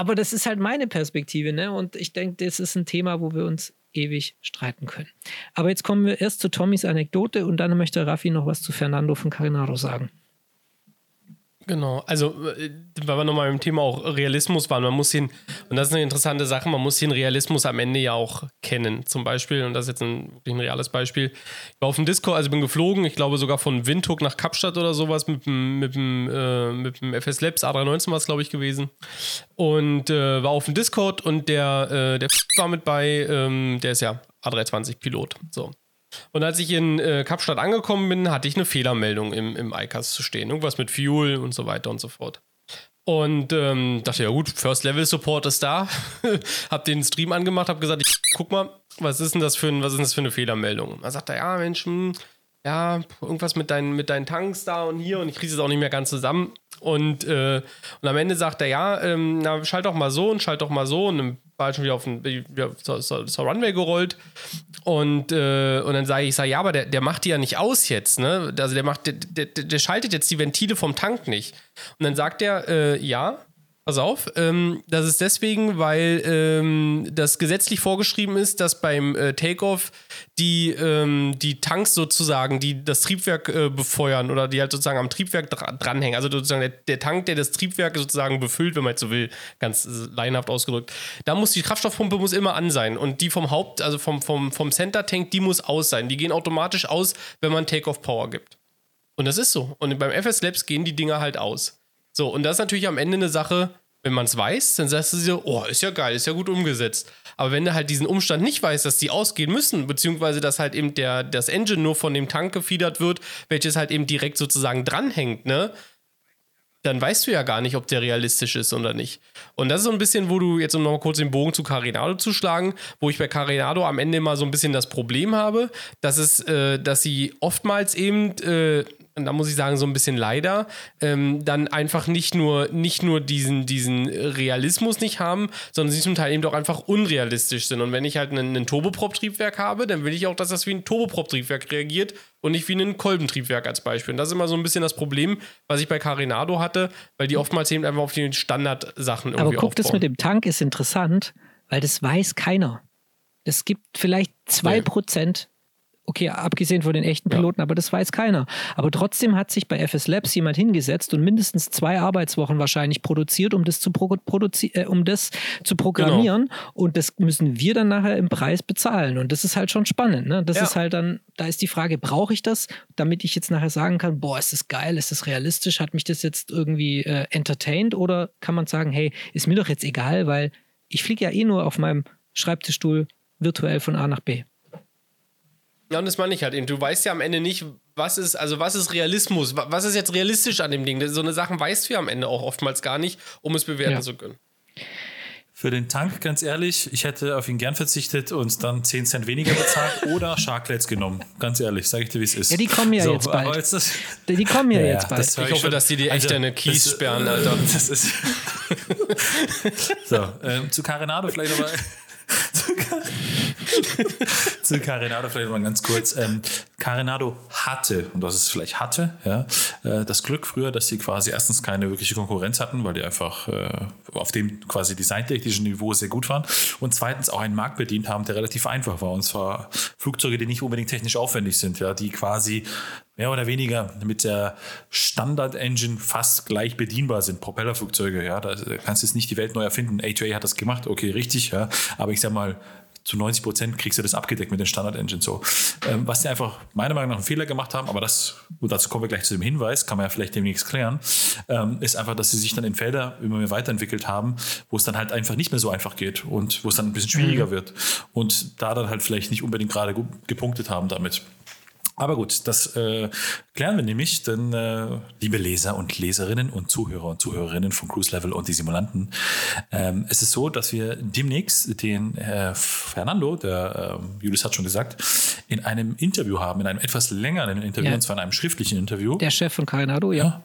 aber das ist halt meine Perspektive, ne? Und ich denke, das ist ein Thema, wo wir uns ewig streiten können. Aber jetzt kommen wir erst zu Tommys Anekdote und dann möchte Raffi noch was zu Fernando von Carinaro sagen. Genau, also äh, weil wir nochmal im Thema auch Realismus waren, man muss ihn, und das ist eine interessante Sache, man muss den Realismus am Ende ja auch kennen. Zum Beispiel, und das ist jetzt ein, wirklich ein reales Beispiel, ich war auf dem Discord, also bin geflogen, ich glaube sogar von Windhoek nach Kapstadt oder sowas mit dem, mit äh, mit dem FS Labs A319 war es, glaube ich, gewesen. Und äh, war auf dem Discord und der, äh, der war mit bei, ähm, der ist ja A320-Pilot. So. Und als ich in äh, Kapstadt angekommen bin, hatte ich eine Fehlermeldung im, im ICAS zu stehen. Irgendwas mit Fuel und so weiter und so fort. Und ähm, dachte, ja gut, First Level Support ist da. hab den Stream angemacht, hab gesagt, ich, guck mal, was ist denn das für, ein, was ist das für eine Fehlermeldung? Da sagt er, ja, Mensch, hm, ja, irgendwas mit deinen, mit deinen Tanks da und hier und ich kriege es auch nicht mehr ganz zusammen. Und, äh, und am Ende sagt er, ja, ähm, na, schalt doch mal so und schalt doch mal so und dann war halt schon wieder auf den, wieder zur, zur, zur Runway gerollt. Und, äh, und dann sage ich, sag, ja, aber der, der macht die ja nicht aus jetzt, ne? Also der macht, der, der, der schaltet jetzt die Ventile vom Tank nicht. Und dann sagt er, äh, ja, Pass auf, ähm, das ist deswegen, weil ähm, das gesetzlich vorgeschrieben ist, dass beim äh, Takeoff die, ähm, die Tanks sozusagen, die das Triebwerk äh, befeuern oder die halt sozusagen am Triebwerk dra dranhängen, also sozusagen der, der, Tank, der das Triebwerk sozusagen befüllt, wenn man jetzt so will, ganz äh, laienhaft ausgedrückt, da muss die Kraftstoffpumpe muss immer an sein und die vom Haupt, also vom, vom, vom Center-Tank, die muss aus sein. Die gehen automatisch aus, wenn man Takeoff-Power gibt. Und das ist so. Und beim FS Labs gehen die Dinger halt aus. So, und das ist natürlich am Ende eine Sache, wenn man es weiß, dann sagst du so, oh, ist ja geil, ist ja gut umgesetzt. Aber wenn du halt diesen Umstand nicht weißt, dass die ausgehen müssen, beziehungsweise dass halt eben der, das Engine nur von dem Tank gefiedert wird, welches halt eben direkt sozusagen dranhängt, ne? Dann weißt du ja gar nicht, ob der realistisch ist oder nicht. Und das ist so ein bisschen, wo du jetzt um noch mal kurz den Bogen zu Carinado zu schlagen, wo ich bei Carinado am Ende immer so ein bisschen das Problem habe, dass es, äh, dass sie oftmals eben äh, und da muss ich sagen, so ein bisschen leider, ähm, dann einfach nicht nur, nicht nur diesen, diesen Realismus nicht haben, sondern sie zum Teil eben doch einfach unrealistisch sind. Und wenn ich halt ein, Turboprop-Triebwerk habe, dann will ich auch, dass das wie ein Turboprop-Triebwerk reagiert und nicht wie ein Kolbentriebwerk als Beispiel. Und das ist immer so ein bisschen das Problem, was ich bei Carinado hatte, weil die oftmals eben einfach auf die Standardsachen irgendwie Aber guck, aufbauen. das mit dem Tank ist interessant, weil das weiß keiner. Es gibt vielleicht zwei nee. Prozent Okay, abgesehen von den echten Piloten, ja. aber das weiß keiner. Aber trotzdem hat sich bei FS Labs jemand hingesetzt und mindestens zwei Arbeitswochen wahrscheinlich produziert, um das zu, pro äh, um das zu programmieren. Genau. Und das müssen wir dann nachher im Preis bezahlen. Und das ist halt schon spannend. Ne? Das ja. ist halt dann, da ist die Frage, brauche ich das, damit ich jetzt nachher sagen kann, boah, ist das geil, ist das realistisch, hat mich das jetzt irgendwie äh, entertained? Oder kann man sagen, hey, ist mir doch jetzt egal, weil ich fliege ja eh nur auf meinem Schreibtischstuhl virtuell von A nach B. Ja, und das meine ich halt eben. Du weißt ja am Ende nicht, was ist, also was ist Realismus? Was ist jetzt realistisch an dem Ding? So eine Sachen weißt du ja am Ende auch oftmals gar nicht, um es bewerten ja. zu können. Für den Tank, ganz ehrlich, ich hätte auf ihn gern verzichtet und dann 10 Cent weniger bezahlt oder Sharklets genommen. Ganz ehrlich, sage ich dir, wie es ist. Ja, die kommen ja so, jetzt bald. Jetzt das, die kommen ja, ja jetzt bald. ich hoffe, schon. dass die die echt also, eine Kies sperren, Alter. Das ist. so, ähm, zu Carenado vielleicht nochmal. Zu Carinado vielleicht mal ganz kurz. Ähm, Carinado hatte, und das ist vielleicht hatte, ja, äh, das Glück früher, dass sie quasi erstens keine wirkliche Konkurrenz hatten, weil die einfach äh, auf dem quasi designtechnischen Niveau sehr gut waren und zweitens auch einen Markt bedient haben, der relativ einfach war und zwar Flugzeuge, die nicht unbedingt technisch aufwendig sind, ja, die quasi mehr oder weniger mit der Standard-Engine fast gleich bedienbar sind. Propellerflugzeuge, ja, da kannst du jetzt nicht die Welt neu erfinden. A2A hat das gemacht, okay, richtig, ja, aber ich sag mal, zu 90 Prozent kriegst du das abgedeckt mit den Standard-Engines so. Ähm, was die einfach meiner Meinung nach einen Fehler gemacht haben, aber das, dazu kommen wir gleich zu dem Hinweis, kann man ja vielleicht demnächst klären, ähm, ist einfach, dass sie sich dann in Felder immer mehr weiterentwickelt haben, wo es dann halt einfach nicht mehr so einfach geht und wo es dann ein bisschen schwieriger mhm. wird. Und da dann halt vielleicht nicht unbedingt gerade gepunktet haben damit. Aber gut, das äh, klären wir nämlich, denn äh, liebe Leser und Leserinnen und Zuhörer und Zuhörerinnen von Cruise Level und die Simulanten, ähm, es ist so, dass wir demnächst den äh, Fernando, der äh, Julius hat schon gesagt, in einem Interview haben, in einem etwas längeren Interview, ja. und zwar in einem schriftlichen Interview. Der Chef von Carinado, ja. ja.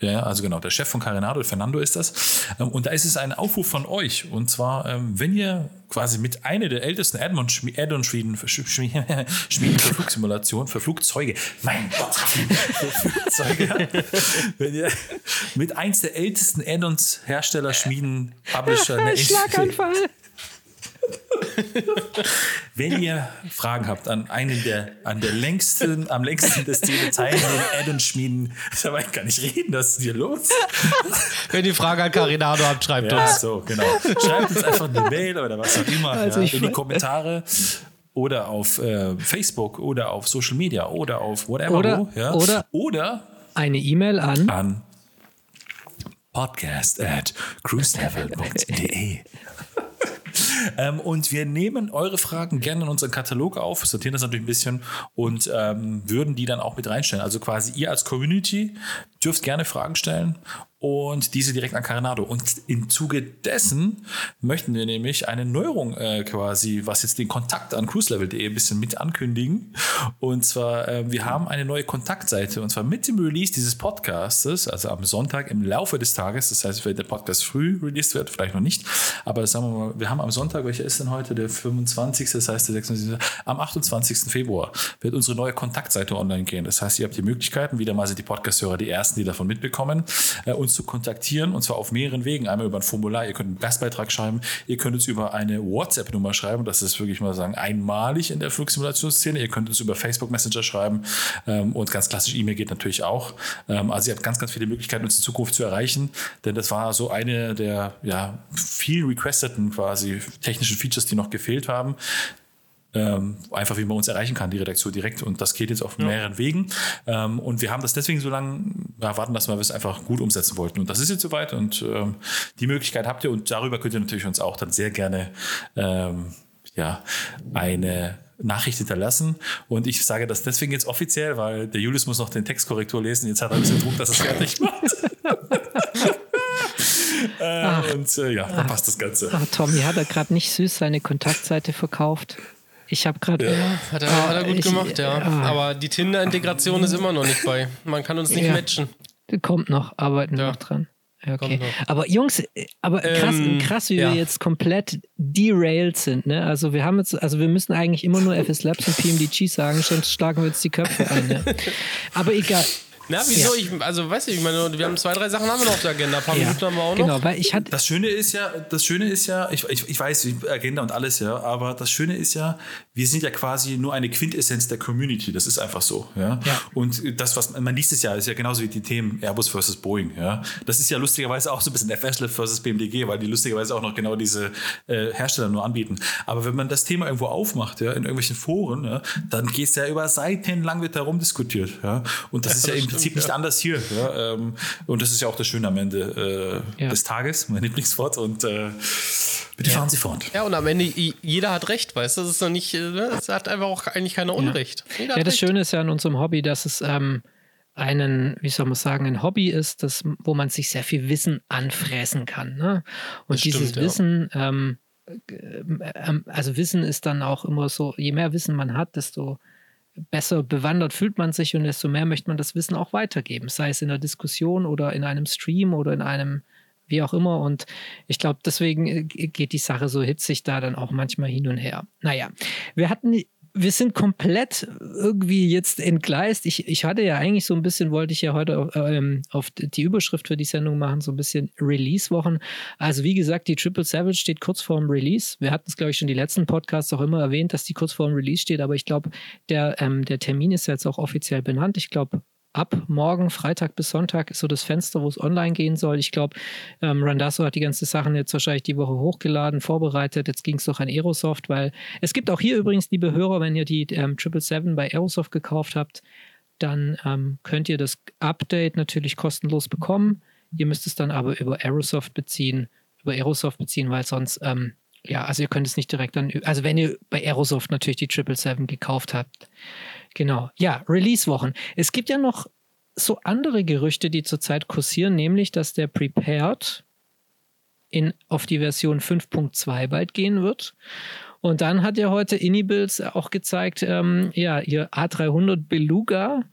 Ja, also genau, der Chef von Carinado, Fernando ist das. Ähm, und da ist es ein Aufruf von euch. Und zwar, ähm, wenn ihr quasi mit einer der ältesten Add-on-Schmieden Schmieden für Flugsimulation, für Flugzeuge, mein Gott, für Flugzeuge, wenn ihr mit eins der ältesten Add-ons Hersteller, Schmieden, Publisher, Schlaganfall. Wenn ihr Fragen habt an einen der, an der längsten, am längsten der Szene teilnehmenden Add-on-Schmieden, da kann ich reden, was ist hier los? Wenn ihr Fragen an Carinado habt, schreibt ja, uns. so, genau. Schreibt uns einfach eine Mail oder was auch immer also ja, in die Kommentare oder auf äh, Facebook oder auf Social Media oder auf whatever. Oder, wo, ja. oder, oder eine E-Mail an, an podcast at cruiselevel.de ähm, und wir nehmen eure Fragen gerne in unseren Katalog auf, sortieren das natürlich ein bisschen und ähm, würden die dann auch mit reinstellen. Also quasi ihr als Community dürft gerne Fragen stellen und diese direkt an Carinado. Und im Zuge dessen möchten wir nämlich eine Neuerung äh, quasi, was jetzt den Kontakt an cruiselevel.de ein bisschen mit ankündigen. Und zwar, äh, wir haben eine neue Kontaktseite und zwar mit dem Release dieses Podcastes, also am Sonntag im Laufe des Tages. Das heißt, wenn der Podcast früh released wird, vielleicht noch nicht, aber sagen wir mal, wir haben am Sonntag, welcher ist denn heute? Der 25. Das heißt, der 26. Am 28. Februar wird unsere neue Kontaktseite online gehen. Das heißt, ihr habt die Möglichkeiten, wieder mal sind die Podcast-Hörer die ersten, die davon mitbekommen, äh, uns zu kontaktieren und zwar auf mehreren Wegen. Einmal über ein Formular, ihr könnt einen Gastbeitrag schreiben, ihr könnt uns über eine WhatsApp-Nummer schreiben, das ist wirklich mal sagen einmalig in der Flugsimulationsszene. Ihr könnt uns über Facebook Messenger schreiben ähm, und ganz klassisch E-Mail geht natürlich auch. Ähm, also ihr habt ganz, ganz viele Möglichkeiten, uns in Zukunft zu erreichen, denn das war so eine der ja, viel requesteten quasi technischen Features, die noch gefehlt haben. Ähm, einfach wie man uns erreichen kann, die Redaktion direkt. Und das geht jetzt auf mehreren Wegen. Ähm, und wir haben das deswegen so lange ja, warten lassen, weil wir es einfach gut umsetzen wollten. Und das ist jetzt soweit. Und ähm, die Möglichkeit habt ihr. Und darüber könnt ihr natürlich uns auch dann sehr gerne ähm, ja, eine Nachricht hinterlassen. Und ich sage das deswegen jetzt offiziell, weil der Julius muss noch den Textkorrektur lesen. Jetzt hat er ein bisschen Druck, dass er es fertig macht. äh, und äh, ja, verpasst das Ganze. Ach, Tommy hat er gerade nicht süß seine Kontaktseite verkauft. Ich habe gerade. Ja, hat, er, hat er gut ich, gemacht, ja. Ah. Aber die Tinder-Integration ist immer noch nicht bei. Man kann uns nicht ja. matchen. Kommt noch, arbeiten ja. noch dran. Okay. Aber Jungs, aber krass, ähm, krass wie ja. wir jetzt komplett derailed sind. Ne? Also wir haben jetzt, also wir müssen eigentlich immer nur FS Labs und PMDG sagen, sonst schlagen wir jetzt die Köpfe ein. Ne? Aber egal. Na, wieso? Ja. Ich, also, weiß ich, ich meine, wir haben zwei, drei Sachen haben wir noch auf der Agenda. Ein paar ja. Minuten haben wir auch noch. Genau, weil ich hatte. Das Schöne ist ja, das Schöne ist ja, ich, ich, ich weiß, Agenda und alles, ja, aber das Schöne ist ja, wir sind ja quasi nur eine Quintessenz der Community. Das ist einfach so, ja. ja. Und das, was man liest es ja, ist ja genauso wie die Themen Airbus versus Boeing, ja. Das ist ja lustigerweise auch so ein bisschen FSLIF versus BMDG, weil die lustigerweise auch noch genau diese äh, Hersteller nur anbieten. Aber wenn man das Thema irgendwo aufmacht, ja, in irgendwelchen Foren, ja, dann geht es ja über Seiten lang wird darum diskutiert, ja. Und das ja, ist ja stimmt, Prinzip nicht anders hier. Ja, ähm, und das ist ja auch das Schöne am Ende äh, ja. des Tages, mein Lieblingswort. Und äh, bitte ja. fahren Sie fort. Ja, und am Ende, jeder hat recht, weißt du? Das ist noch nicht, es ne, hat einfach auch eigentlich keiner Unrecht. Ja, das recht. Schöne ist ja an unserem Hobby, dass es ähm, einen, wie soll man sagen, ein Hobby ist, das, wo man sich sehr viel Wissen anfräsen kann. Ne? Und das dieses stimmt, Wissen, ähm, äh, also Wissen ist dann auch immer so, je mehr Wissen man hat, desto besser bewandert fühlt man sich und desto mehr möchte man das Wissen auch weitergeben, sei es in der Diskussion oder in einem Stream oder in einem wie auch immer. Und ich glaube, deswegen äh, geht die Sache so hitzig da dann auch manchmal hin und her. Naja, wir hatten wir sind komplett irgendwie jetzt entgleist. Ich, ich hatte ja eigentlich so ein bisschen, wollte ich ja heute auf, ähm, auf die Überschrift für die Sendung machen, so ein bisschen Release-Wochen. Also wie gesagt, die Triple Savage steht kurz vorm Release. Wir hatten es, glaube ich, schon die letzten Podcasts auch immer erwähnt, dass die kurz vorm Release steht, aber ich glaube, der, ähm, der Termin ist jetzt auch offiziell benannt. Ich glaube, ab morgen, Freitag bis Sonntag, ist so das Fenster, wo es online gehen soll. Ich glaube, ähm, Randasso hat die ganzen Sachen jetzt wahrscheinlich die Woche hochgeladen, vorbereitet. Jetzt ging es doch an Aerosoft, weil es gibt auch hier übrigens, liebe Hörer, wenn ihr die ähm, 777 bei Aerosoft gekauft habt, dann ähm, könnt ihr das Update natürlich kostenlos bekommen. Ihr müsst es dann aber über Aerosoft beziehen, über Aerosoft beziehen, weil sonst, ähm, ja, also ihr könnt es nicht direkt dann, also wenn ihr bei Aerosoft natürlich die 777 gekauft habt. Genau. Ja, Release-Wochen. Es gibt ja noch so andere Gerüchte, die zurzeit kursieren, nämlich, dass der Prepared in, auf die Version 5.2 bald gehen wird. Und dann hat ja heute Inibills auch gezeigt, ähm, ja, ihr A300 Beluga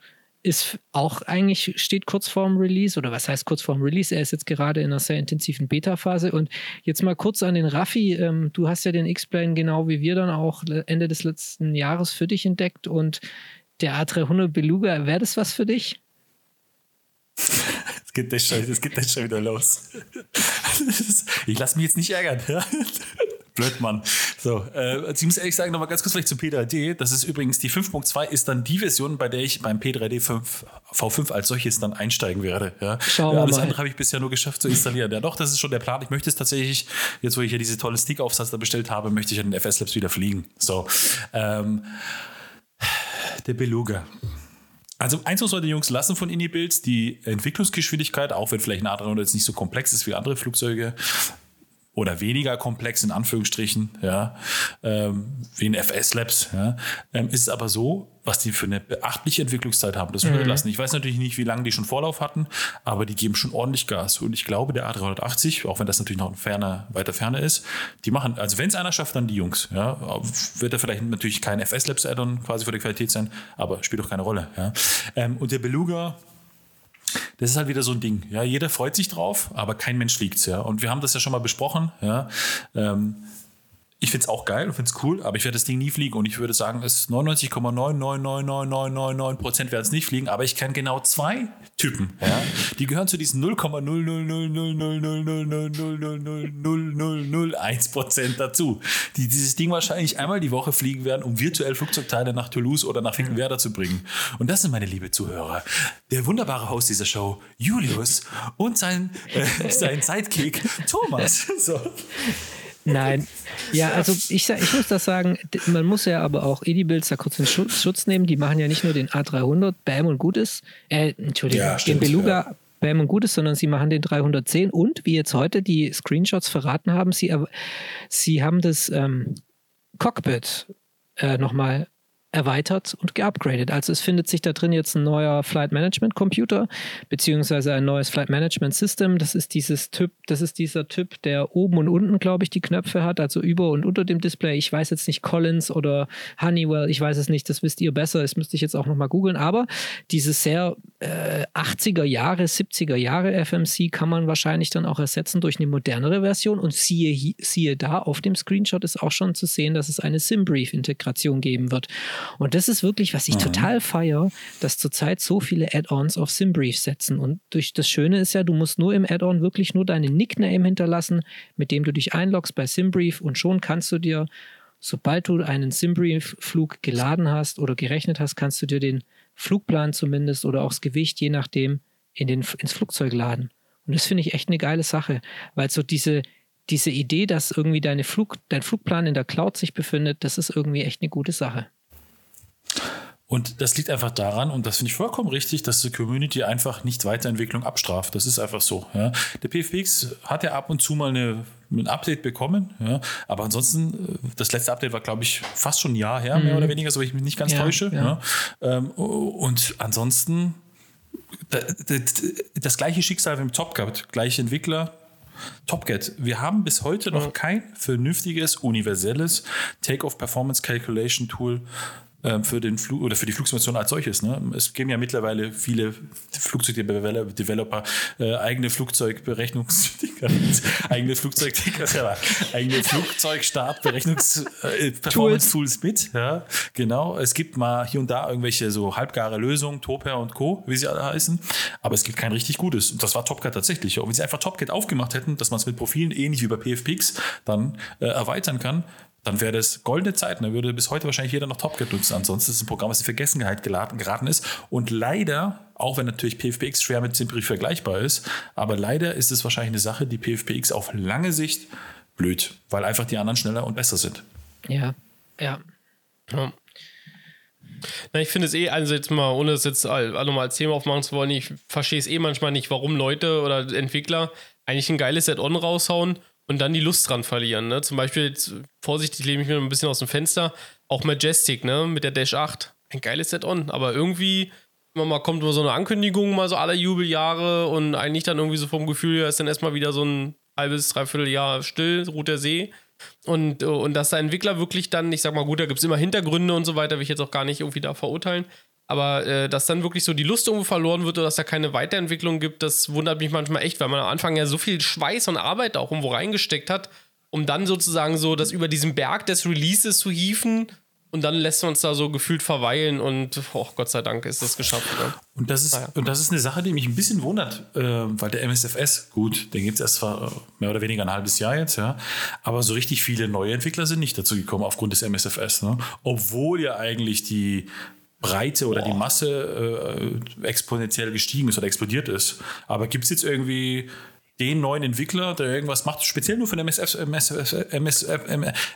ist auch eigentlich, steht kurz vorm Release oder was heißt kurz vorm Release? Er ist jetzt gerade in einer sehr intensiven Beta-Phase und jetzt mal kurz an den Raffi. Ähm, du hast ja den X-Plane genau wie wir dann auch Ende des letzten Jahres für dich entdeckt und der A300 Beluga, wäre das was für dich? Es geht geht das schon wieder los. Ich lasse mich jetzt nicht ärgern. Ja? Blöd, Mann. So, äh, also ich muss ehrlich sagen, nochmal ganz kurz vielleicht zu P3D. Das ist übrigens, die 5.2 ist dann die Version, bei der ich beim P3D 5, V5 als solches dann einsteigen werde. Ja. Schauen ja, alles andere habe ich bisher nur geschafft zu installieren. Ja, doch, das ist schon der Plan. Ich möchte es tatsächlich, jetzt wo ich ja diese tolle Stick-Aufsatz da bestellt habe, möchte ich an den FS Labs wieder fliegen. So, ähm, der Beluga. Also eins muss man den Jungs lassen von Inibuilds, die Entwicklungsgeschwindigkeit, auch wenn vielleicht ein A300 jetzt nicht so komplex ist wie andere Flugzeuge, oder weniger komplex in Anführungsstrichen, ja, ähm, wie in FS Labs, ja, ähm, ist es aber so, was die für eine beachtliche Entwicklungszeit haben, das mhm. lassen. Ich weiß natürlich nicht, wie lange die schon Vorlauf hatten, aber die geben schon ordentlich Gas. Und ich glaube, der A380, auch wenn das natürlich noch ein ferner, weiter Ferne ist, die machen, also wenn es einer schafft, dann die Jungs. Ja, wird er vielleicht natürlich kein FS Labs Addon quasi für die Qualität sein, aber spielt doch keine Rolle. Ja. Ähm, und der Beluga, das ist halt wieder so ein Ding. Ja, jeder freut sich drauf, aber kein Mensch fliegt Ja. Und wir haben das ja schon mal besprochen. Ja. Ähm, ich finde es auch geil und finde es cool, aber ich werde das Ding nie fliegen. Und ich würde sagen, es 99,9999999 Prozent werden es nicht fliegen. Aber ich kenne genau zwei Typen. Ja? Die gehören zu diesen 0,0000000000001 Prozent dazu, die dieses Ding wahrscheinlich einmal die Woche fliegen werden, um virtuell Flugzeugteile nach Toulouse oder nach Finkenwerder zu bringen. Und das sind meine liebe Zuhörer. Der wunderbare Host dieser Show, Julius, und sein, äh, sein Sidekick, Thomas. So. Nein. Ja, also ich, ich muss das sagen, man muss ja aber auch Edibles da kurz in Schutz, Schutz nehmen. Die machen ja nicht nur den A300, Bam und Gutes, äh, Entschuldigung, ja, stimmt, den Beluga, ja. Bam und Gutes, sondern sie machen den 310 und, wie jetzt heute die Screenshots verraten haben, sie, sie haben das ähm, Cockpit äh, nochmal erweitert und geupgradet. Also es findet sich da drin jetzt ein neuer Flight Management Computer beziehungsweise ein neues Flight Management System. Das ist dieses Typ, das ist dieser Typ, der oben und unten, glaube ich, die Knöpfe hat, also über und unter dem Display. Ich weiß jetzt nicht Collins oder Honeywell, ich weiß es nicht, das wisst ihr besser. Das müsste ich jetzt auch nochmal googeln. Aber dieses sehr äh, 80er Jahre, 70er Jahre FMC kann man wahrscheinlich dann auch ersetzen durch eine modernere Version. Und siehe, siehe da, auf dem Screenshot ist auch schon zu sehen, dass es eine SimBrief-Integration geben wird. Und das ist wirklich, was ich mhm. total feiere, dass zurzeit so viele Add-ons auf SimBrief setzen. Und durch das Schöne ist ja, du musst nur im Add-on wirklich nur deinen Nickname hinterlassen, mit dem du dich einloggst bei SimBrief und schon kannst du dir, sobald du einen SimBrief-Flug geladen hast oder gerechnet hast, kannst du dir den Flugplan zumindest oder auch das Gewicht, je nachdem, in den, ins Flugzeug laden. Und das finde ich echt eine geile Sache, weil so diese, diese Idee, dass irgendwie deine Flug, dein Flugplan in der Cloud sich befindet, das ist irgendwie echt eine gute Sache. Und das liegt einfach daran, und das finde ich vollkommen richtig, dass die Community einfach nicht Weiterentwicklung abstraft. Das ist einfach so. Ja. Der PFX hat ja ab und zu mal eine, ein Update bekommen, ja. aber ansonsten, äh, das letzte Update war, glaube ich, fast schon ein Jahr her, mhm. mehr oder weniger, so ich mich nicht ganz ja, täusche. Ähm, und ansonsten das gleiche Schicksal wie im Top gehabt, gleiche Entwickler, TopGet. Wir haben bis heute noch kein vernünftiges, universelles Take-off-Performance Calculation Tool für den Flug oder für die Flugsimulation als solches. Ne? Es geben ja mittlerweile viele Flugzeugdeveloper äh, eigene Flugzeugberechnungs eigene Flugzeugticker, eigene Flugzeugstartberechnungs äh, mit. Ja, genau. Es gibt mal hier und da irgendwelche so halbgare Lösungen, Toper und Co., wie sie alle heißen, aber es gibt kein richtig gutes. Und das war Topcat tatsächlich. Und wenn sie einfach Topcat aufgemacht hätten, dass man es mit Profilen ähnlich wie bei PFPix dann äh, erweitern kann, dann wäre das goldene Zeit. Dann würde bis heute wahrscheinlich jeder noch Top nutzen. Ansonsten ist es ein Programm, was in Vergessenheit geraten ist und leider auch wenn natürlich PFPX schwer mit Simpri vergleichbar ist. Aber leider ist es wahrscheinlich eine Sache, die PFPX auf lange Sicht blöd, weil einfach die anderen schneller und besser sind. Ja, ja. ja. Na, ich finde es eh, also jetzt mal, ohne es jetzt nochmal als Thema aufmachen zu wollen, ich verstehe es eh manchmal nicht, warum Leute oder Entwickler eigentlich ein geiles Add-on raushauen und dann die Lust dran verlieren. Ne? Zum Beispiel, jetzt, vorsichtig lehne ich mir ein bisschen aus dem Fenster, auch Majestic, ne, mit der Dash 8. Ein geiles Add-on, aber irgendwie immer mal kommt immer so eine Ankündigung, mal so alle Jubeljahre und eigentlich dann irgendwie so vom Gefühl her ist dann erstmal wieder so ein halbes, dreiviertel Jahr still, ruht der See. Und, und dass der Entwickler wirklich dann, ich sag mal, gut, da gibt es immer Hintergründe und so weiter, will ich jetzt auch gar nicht irgendwie da verurteilen. Aber äh, dass dann wirklich so die Lust irgendwo verloren wird oder dass da keine Weiterentwicklung gibt, das wundert mich manchmal echt, weil man am Anfang ja so viel Schweiß und Arbeit auch irgendwo reingesteckt hat, um dann sozusagen so das über diesen Berg des Releases zu hieven und dann lässt man uns da so gefühlt verweilen und oh, Gott sei Dank ist das geschafft. Ne? Und, das ist, naja. und das ist eine Sache, die mich ein bisschen wundert, äh, weil der MSFS, gut, den gibt es erst zwar mehr oder weniger ein halbes Jahr jetzt, ja, aber so richtig viele neue Entwickler sind nicht dazu gekommen aufgrund des MSFS. Ne? Obwohl ja eigentlich die Breite oder Boah. die Masse äh, exponentiell gestiegen ist oder explodiert ist. Aber gibt es jetzt irgendwie den neuen Entwickler, der irgendwas macht, speziell nur von MSF, MSF, MSF,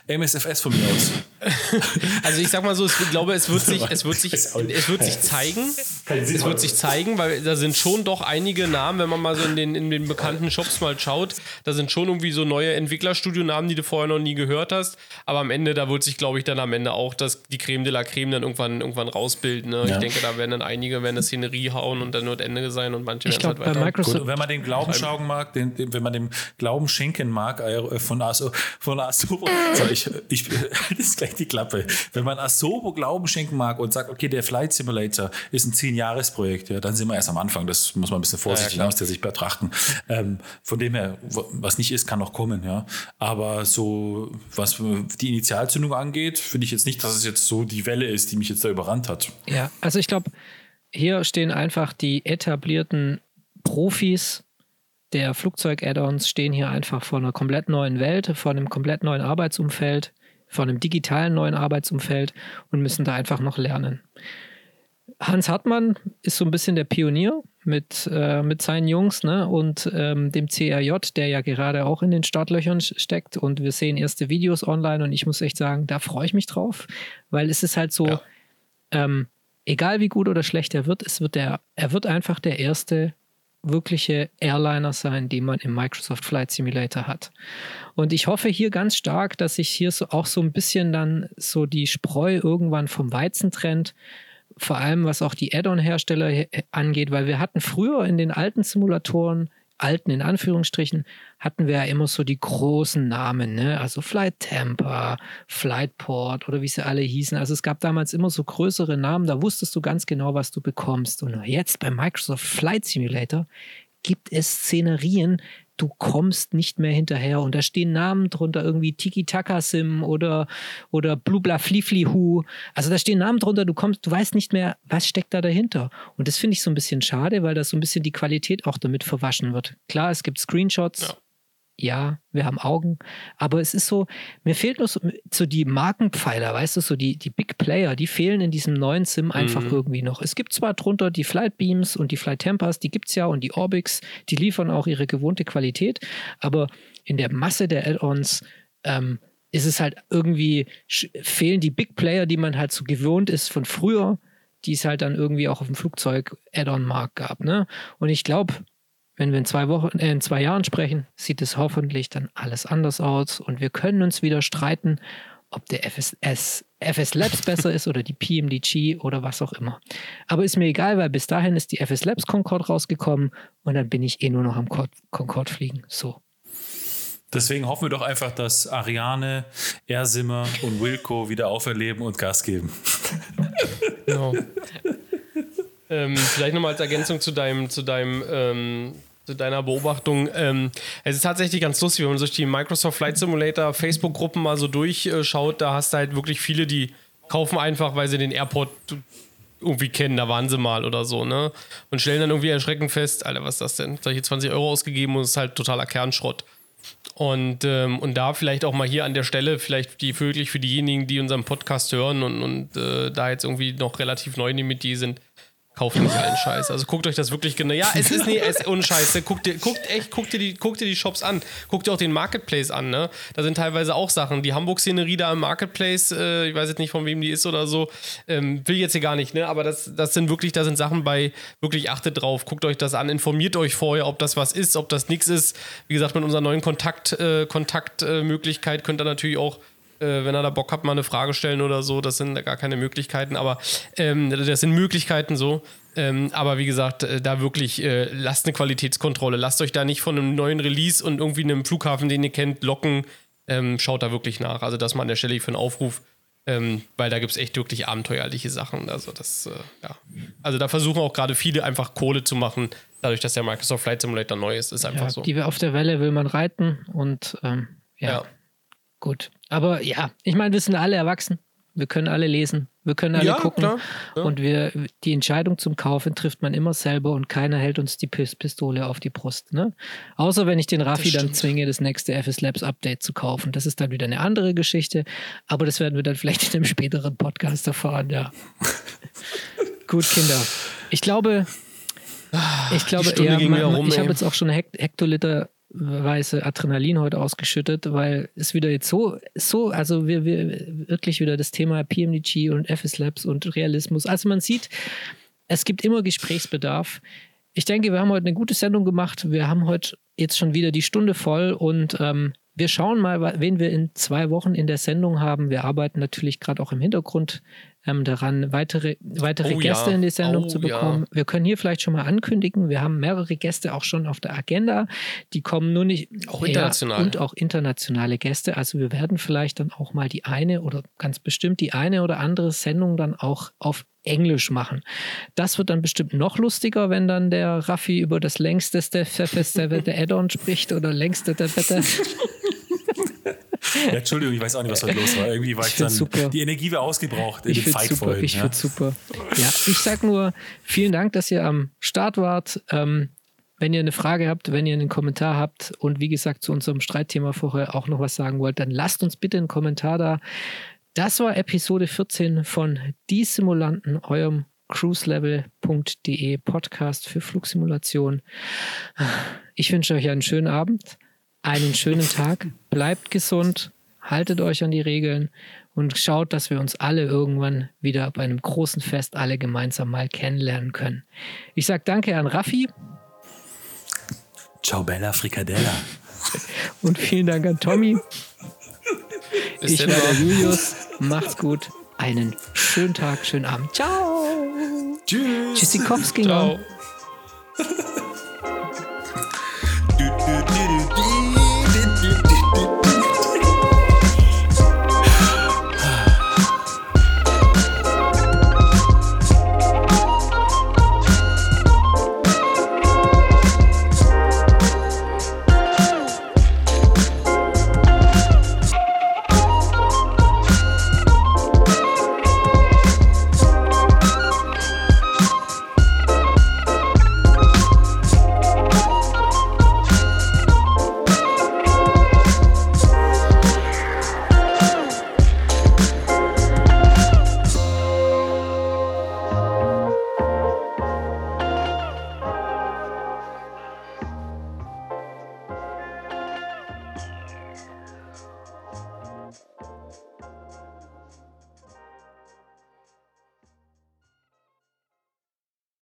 MSFS von mir aus. Also ich sag mal so, ich glaube, es wird sich, es wird sich, es wird sich zeigen. Es wird sich zeigen, weil da sind schon doch einige Namen, wenn man mal so in den, in den bekannten Shops mal schaut, da sind schon irgendwie so neue Entwicklerstudio-Namen, die du vorher noch nie gehört hast. Aber am Ende, da wird sich, glaube ich, dann am Ende auch das, die Creme de la Creme dann irgendwann, irgendwann rausbilden. Ne? Ja. Ich denke, da werden dann einige werden eine Szenerie hauen und dann wird Ende sein und manche werden halt weiter. Microsoft Gut, wenn man den Glauben schauen mag, den, den, wenn man dem Glauben schenken mag, äh, von, Aso, von Asobo, so, ich, ich, das ist gleich die Klappe. Wenn man Asobo Glauben schenken mag und sagt, okay, der Flight Simulator ist ein 10-Jahres-Projekt, ja, dann sind wir erst am Anfang. Das muss man ein bisschen vorsichtig ja, aus der Sicht betrachten. Ähm, von dem her, was nicht ist, kann noch kommen, ja. Aber so, was die Initialzündung angeht, finde ich jetzt nicht, dass es jetzt so die Welle ist, die mich jetzt da überrannt hat. Ja, also ich glaube, hier stehen einfach die etablierten Profis der Flugzeug-Add-ons stehen hier einfach vor einer komplett neuen Welt, vor einem komplett neuen Arbeitsumfeld, vor einem digitalen neuen Arbeitsumfeld und müssen da einfach noch lernen. Hans Hartmann ist so ein bisschen der Pionier mit, äh, mit seinen Jungs ne? und ähm, dem CRJ, der ja gerade auch in den Startlöchern steckt. Und wir sehen erste Videos online und ich muss echt sagen, da freue ich mich drauf, weil es ist halt so, ja. ähm, egal wie gut oder schlecht er wird, es wird der, er wird einfach der erste wirkliche Airliner sein, die man im Microsoft Flight Simulator hat. Und ich hoffe hier ganz stark, dass sich hier so auch so ein bisschen dann so die Spreu irgendwann vom Weizen trennt. Vor allem was auch die Add-on-Hersteller angeht, weil wir hatten früher in den alten Simulatoren alten, in Anführungsstrichen, hatten wir ja immer so die großen Namen, ne? Also Flight Tampa, Flightport oder wie sie alle hießen. Also es gab damals immer so größere Namen, da wusstest du ganz genau, was du bekommst. Und jetzt bei Microsoft Flight Simulator gibt es Szenerien, du kommst nicht mehr hinterher und da stehen Namen drunter, irgendwie Tiki Taka Sim oder, oder Blubla Flifli Hu. Also da stehen Namen drunter, du kommst, du weißt nicht mehr, was steckt da dahinter. Und das finde ich so ein bisschen schade, weil das so ein bisschen die Qualität auch damit verwaschen wird. Klar, es gibt Screenshots, ja ja, wir haben Augen, aber es ist so, mir fehlt nur so, so, die Markenpfeiler, weißt du, so die, die Big Player, die fehlen in diesem neuen Sim einfach mhm. irgendwie noch. Es gibt zwar drunter die Flight Beams und die Flight Tempers, die gibt es ja und die Orbix, die liefern auch ihre gewohnte Qualität, aber in der Masse der Add-ons ähm, ist es halt irgendwie, fehlen die Big Player, die man halt so gewohnt ist von früher, die es halt dann irgendwie auch auf dem Flugzeug Add-on-Markt gab. Ne? Und ich glaube, wenn wir in zwei Wochen, äh, in zwei Jahren sprechen, sieht es hoffentlich dann alles anders aus und wir können uns wieder streiten, ob der FSS, FS Labs besser ist oder die PMDG oder was auch immer. Aber ist mir egal, weil bis dahin ist die FS Labs Concorde rausgekommen und dann bin ich eh nur noch am Concorde fliegen. So. Deswegen hoffen wir doch einfach, dass Ariane, Ersimmer und Wilco wieder auferleben und Gas geben. Genau. Ähm, vielleicht nochmal als Ergänzung zu deinem, zu deinem ähm, zu deiner Beobachtung. Ähm, es ist tatsächlich ganz lustig, wenn man sich die Microsoft Flight Simulator Facebook-Gruppen mal so durchschaut, da hast du halt wirklich viele, die kaufen einfach, weil sie den Airport irgendwie kennen, da waren sie mal oder so, ne? Und stellen dann irgendwie erschreckend fest, Alter, was ist das denn? Hier 20 Euro ausgegeben und es ist halt totaler Kernschrott. Und, ähm, und da vielleicht auch mal hier an der Stelle, vielleicht die wirklich für diejenigen, die unseren Podcast hören und, und äh, da jetzt irgendwie noch relativ neu in Metier sind, kauft nicht allen Scheiß. Also guckt euch das wirklich genau. Ja, es ist nee, es ohne Scheiß. Guckt dir, guckt echt, guckt dir die, guckt dir die Shops an. Guckt dir auch den Marketplace an. Ne, da sind teilweise auch Sachen. Die Hamburg-Szenerie da im Marketplace, äh, ich weiß jetzt nicht von wem die ist oder so, ähm, will jetzt hier gar nicht. Ne, aber das, das sind wirklich, da sind Sachen bei. Wirklich achtet drauf, guckt euch das an, informiert euch vorher, ob das was ist, ob das nichts ist. Wie gesagt, mit unserer neuen Kontakt, äh, Kontaktmöglichkeit könnt ihr natürlich auch äh, wenn er da Bock hat, mal eine Frage stellen oder so. Das sind gar keine Möglichkeiten, aber ähm, das sind Möglichkeiten so. Ähm, aber wie gesagt, äh, da wirklich äh, lasst eine Qualitätskontrolle. Lasst euch da nicht von einem neuen Release und irgendwie einem Flughafen, den ihr kennt, locken. Ähm, schaut da wirklich nach. Also das mal an der Stelle für einen Aufruf. Ähm, weil da gibt es echt wirklich abenteuerliche Sachen. Also das, äh, ja. Also da versuchen auch gerade viele einfach Kohle zu machen, dadurch, dass der Microsoft Flight Simulator neu ist. Ist einfach ja, so. Die auf der Welle will man reiten und ähm, ja. ja. Gut. Aber ja, ich meine, wir sind alle erwachsen. Wir können alle lesen, wir können alle ja, gucken. Klar, ja. Und wir, die Entscheidung zum Kaufen trifft man immer selber und keiner hält uns die Pistole auf die Brust. Ne? Außer wenn ich den Raffi dann zwinge, das nächste FS Labs Update zu kaufen. Das ist dann wieder eine andere Geschichte. Aber das werden wir dann vielleicht in einem späteren Podcast erfahren, ja. Gut, Kinder. Ich glaube, ich glaube, ja, man, ich habe jetzt auch schon Hektoliter Weise Adrenalin heute ausgeschüttet, weil es wieder jetzt so, so, also wir, wir wirklich wieder das Thema PMDG und FS Labs und Realismus. Also man sieht, es gibt immer Gesprächsbedarf. Ich denke, wir haben heute eine gute Sendung gemacht. Wir haben heute jetzt schon wieder die Stunde voll und ähm, wir schauen mal, wen wir in zwei Wochen in der Sendung haben. Wir arbeiten natürlich gerade auch im Hintergrund ähm, daran, weitere, weitere oh, Gäste ja. in die Sendung oh, zu bekommen. Ja. Wir können hier vielleicht schon mal ankündigen, wir haben mehrere Gäste auch schon auf der Agenda. Die kommen nur nicht. Auch international. und auch internationale Gäste. Also wir werden vielleicht dann auch mal die eine oder ganz bestimmt die eine oder andere Sendung dann auch auf Englisch machen. Das wird dann bestimmt noch lustiger, wenn dann der Raffi über das längste der Add-on spricht oder längste der ja, Entschuldigung, ich weiß auch nicht, was heute los war. Irgendwie war ich, ich dann, super. die Energie war ausgebraucht in ich den Fight super, Ich ja. finde super. Ja, ich sag nur vielen Dank, dass ihr am Start wart. Ähm, wenn ihr eine Frage habt, wenn ihr einen Kommentar habt und wie gesagt zu unserem Streitthema vorher auch noch was sagen wollt, dann lasst uns bitte einen Kommentar da. Das war Episode 14 von Die Simulanten, eurem cruiselevel.de Podcast für Flugsimulation. Ich wünsche euch einen schönen Abend einen schönen Tag, bleibt gesund, haltet euch an die Regeln und schaut, dass wir uns alle irgendwann wieder bei einem großen Fest alle gemeinsam mal kennenlernen können. Ich sage danke an Raffi. Ciao Bella Fricadella. Und vielen Dank an Tommy. ich war der Julius. Macht's gut. Einen schönen Tag, schönen Abend. Ciao. Tschüss. Tschüssikowski. Ciao.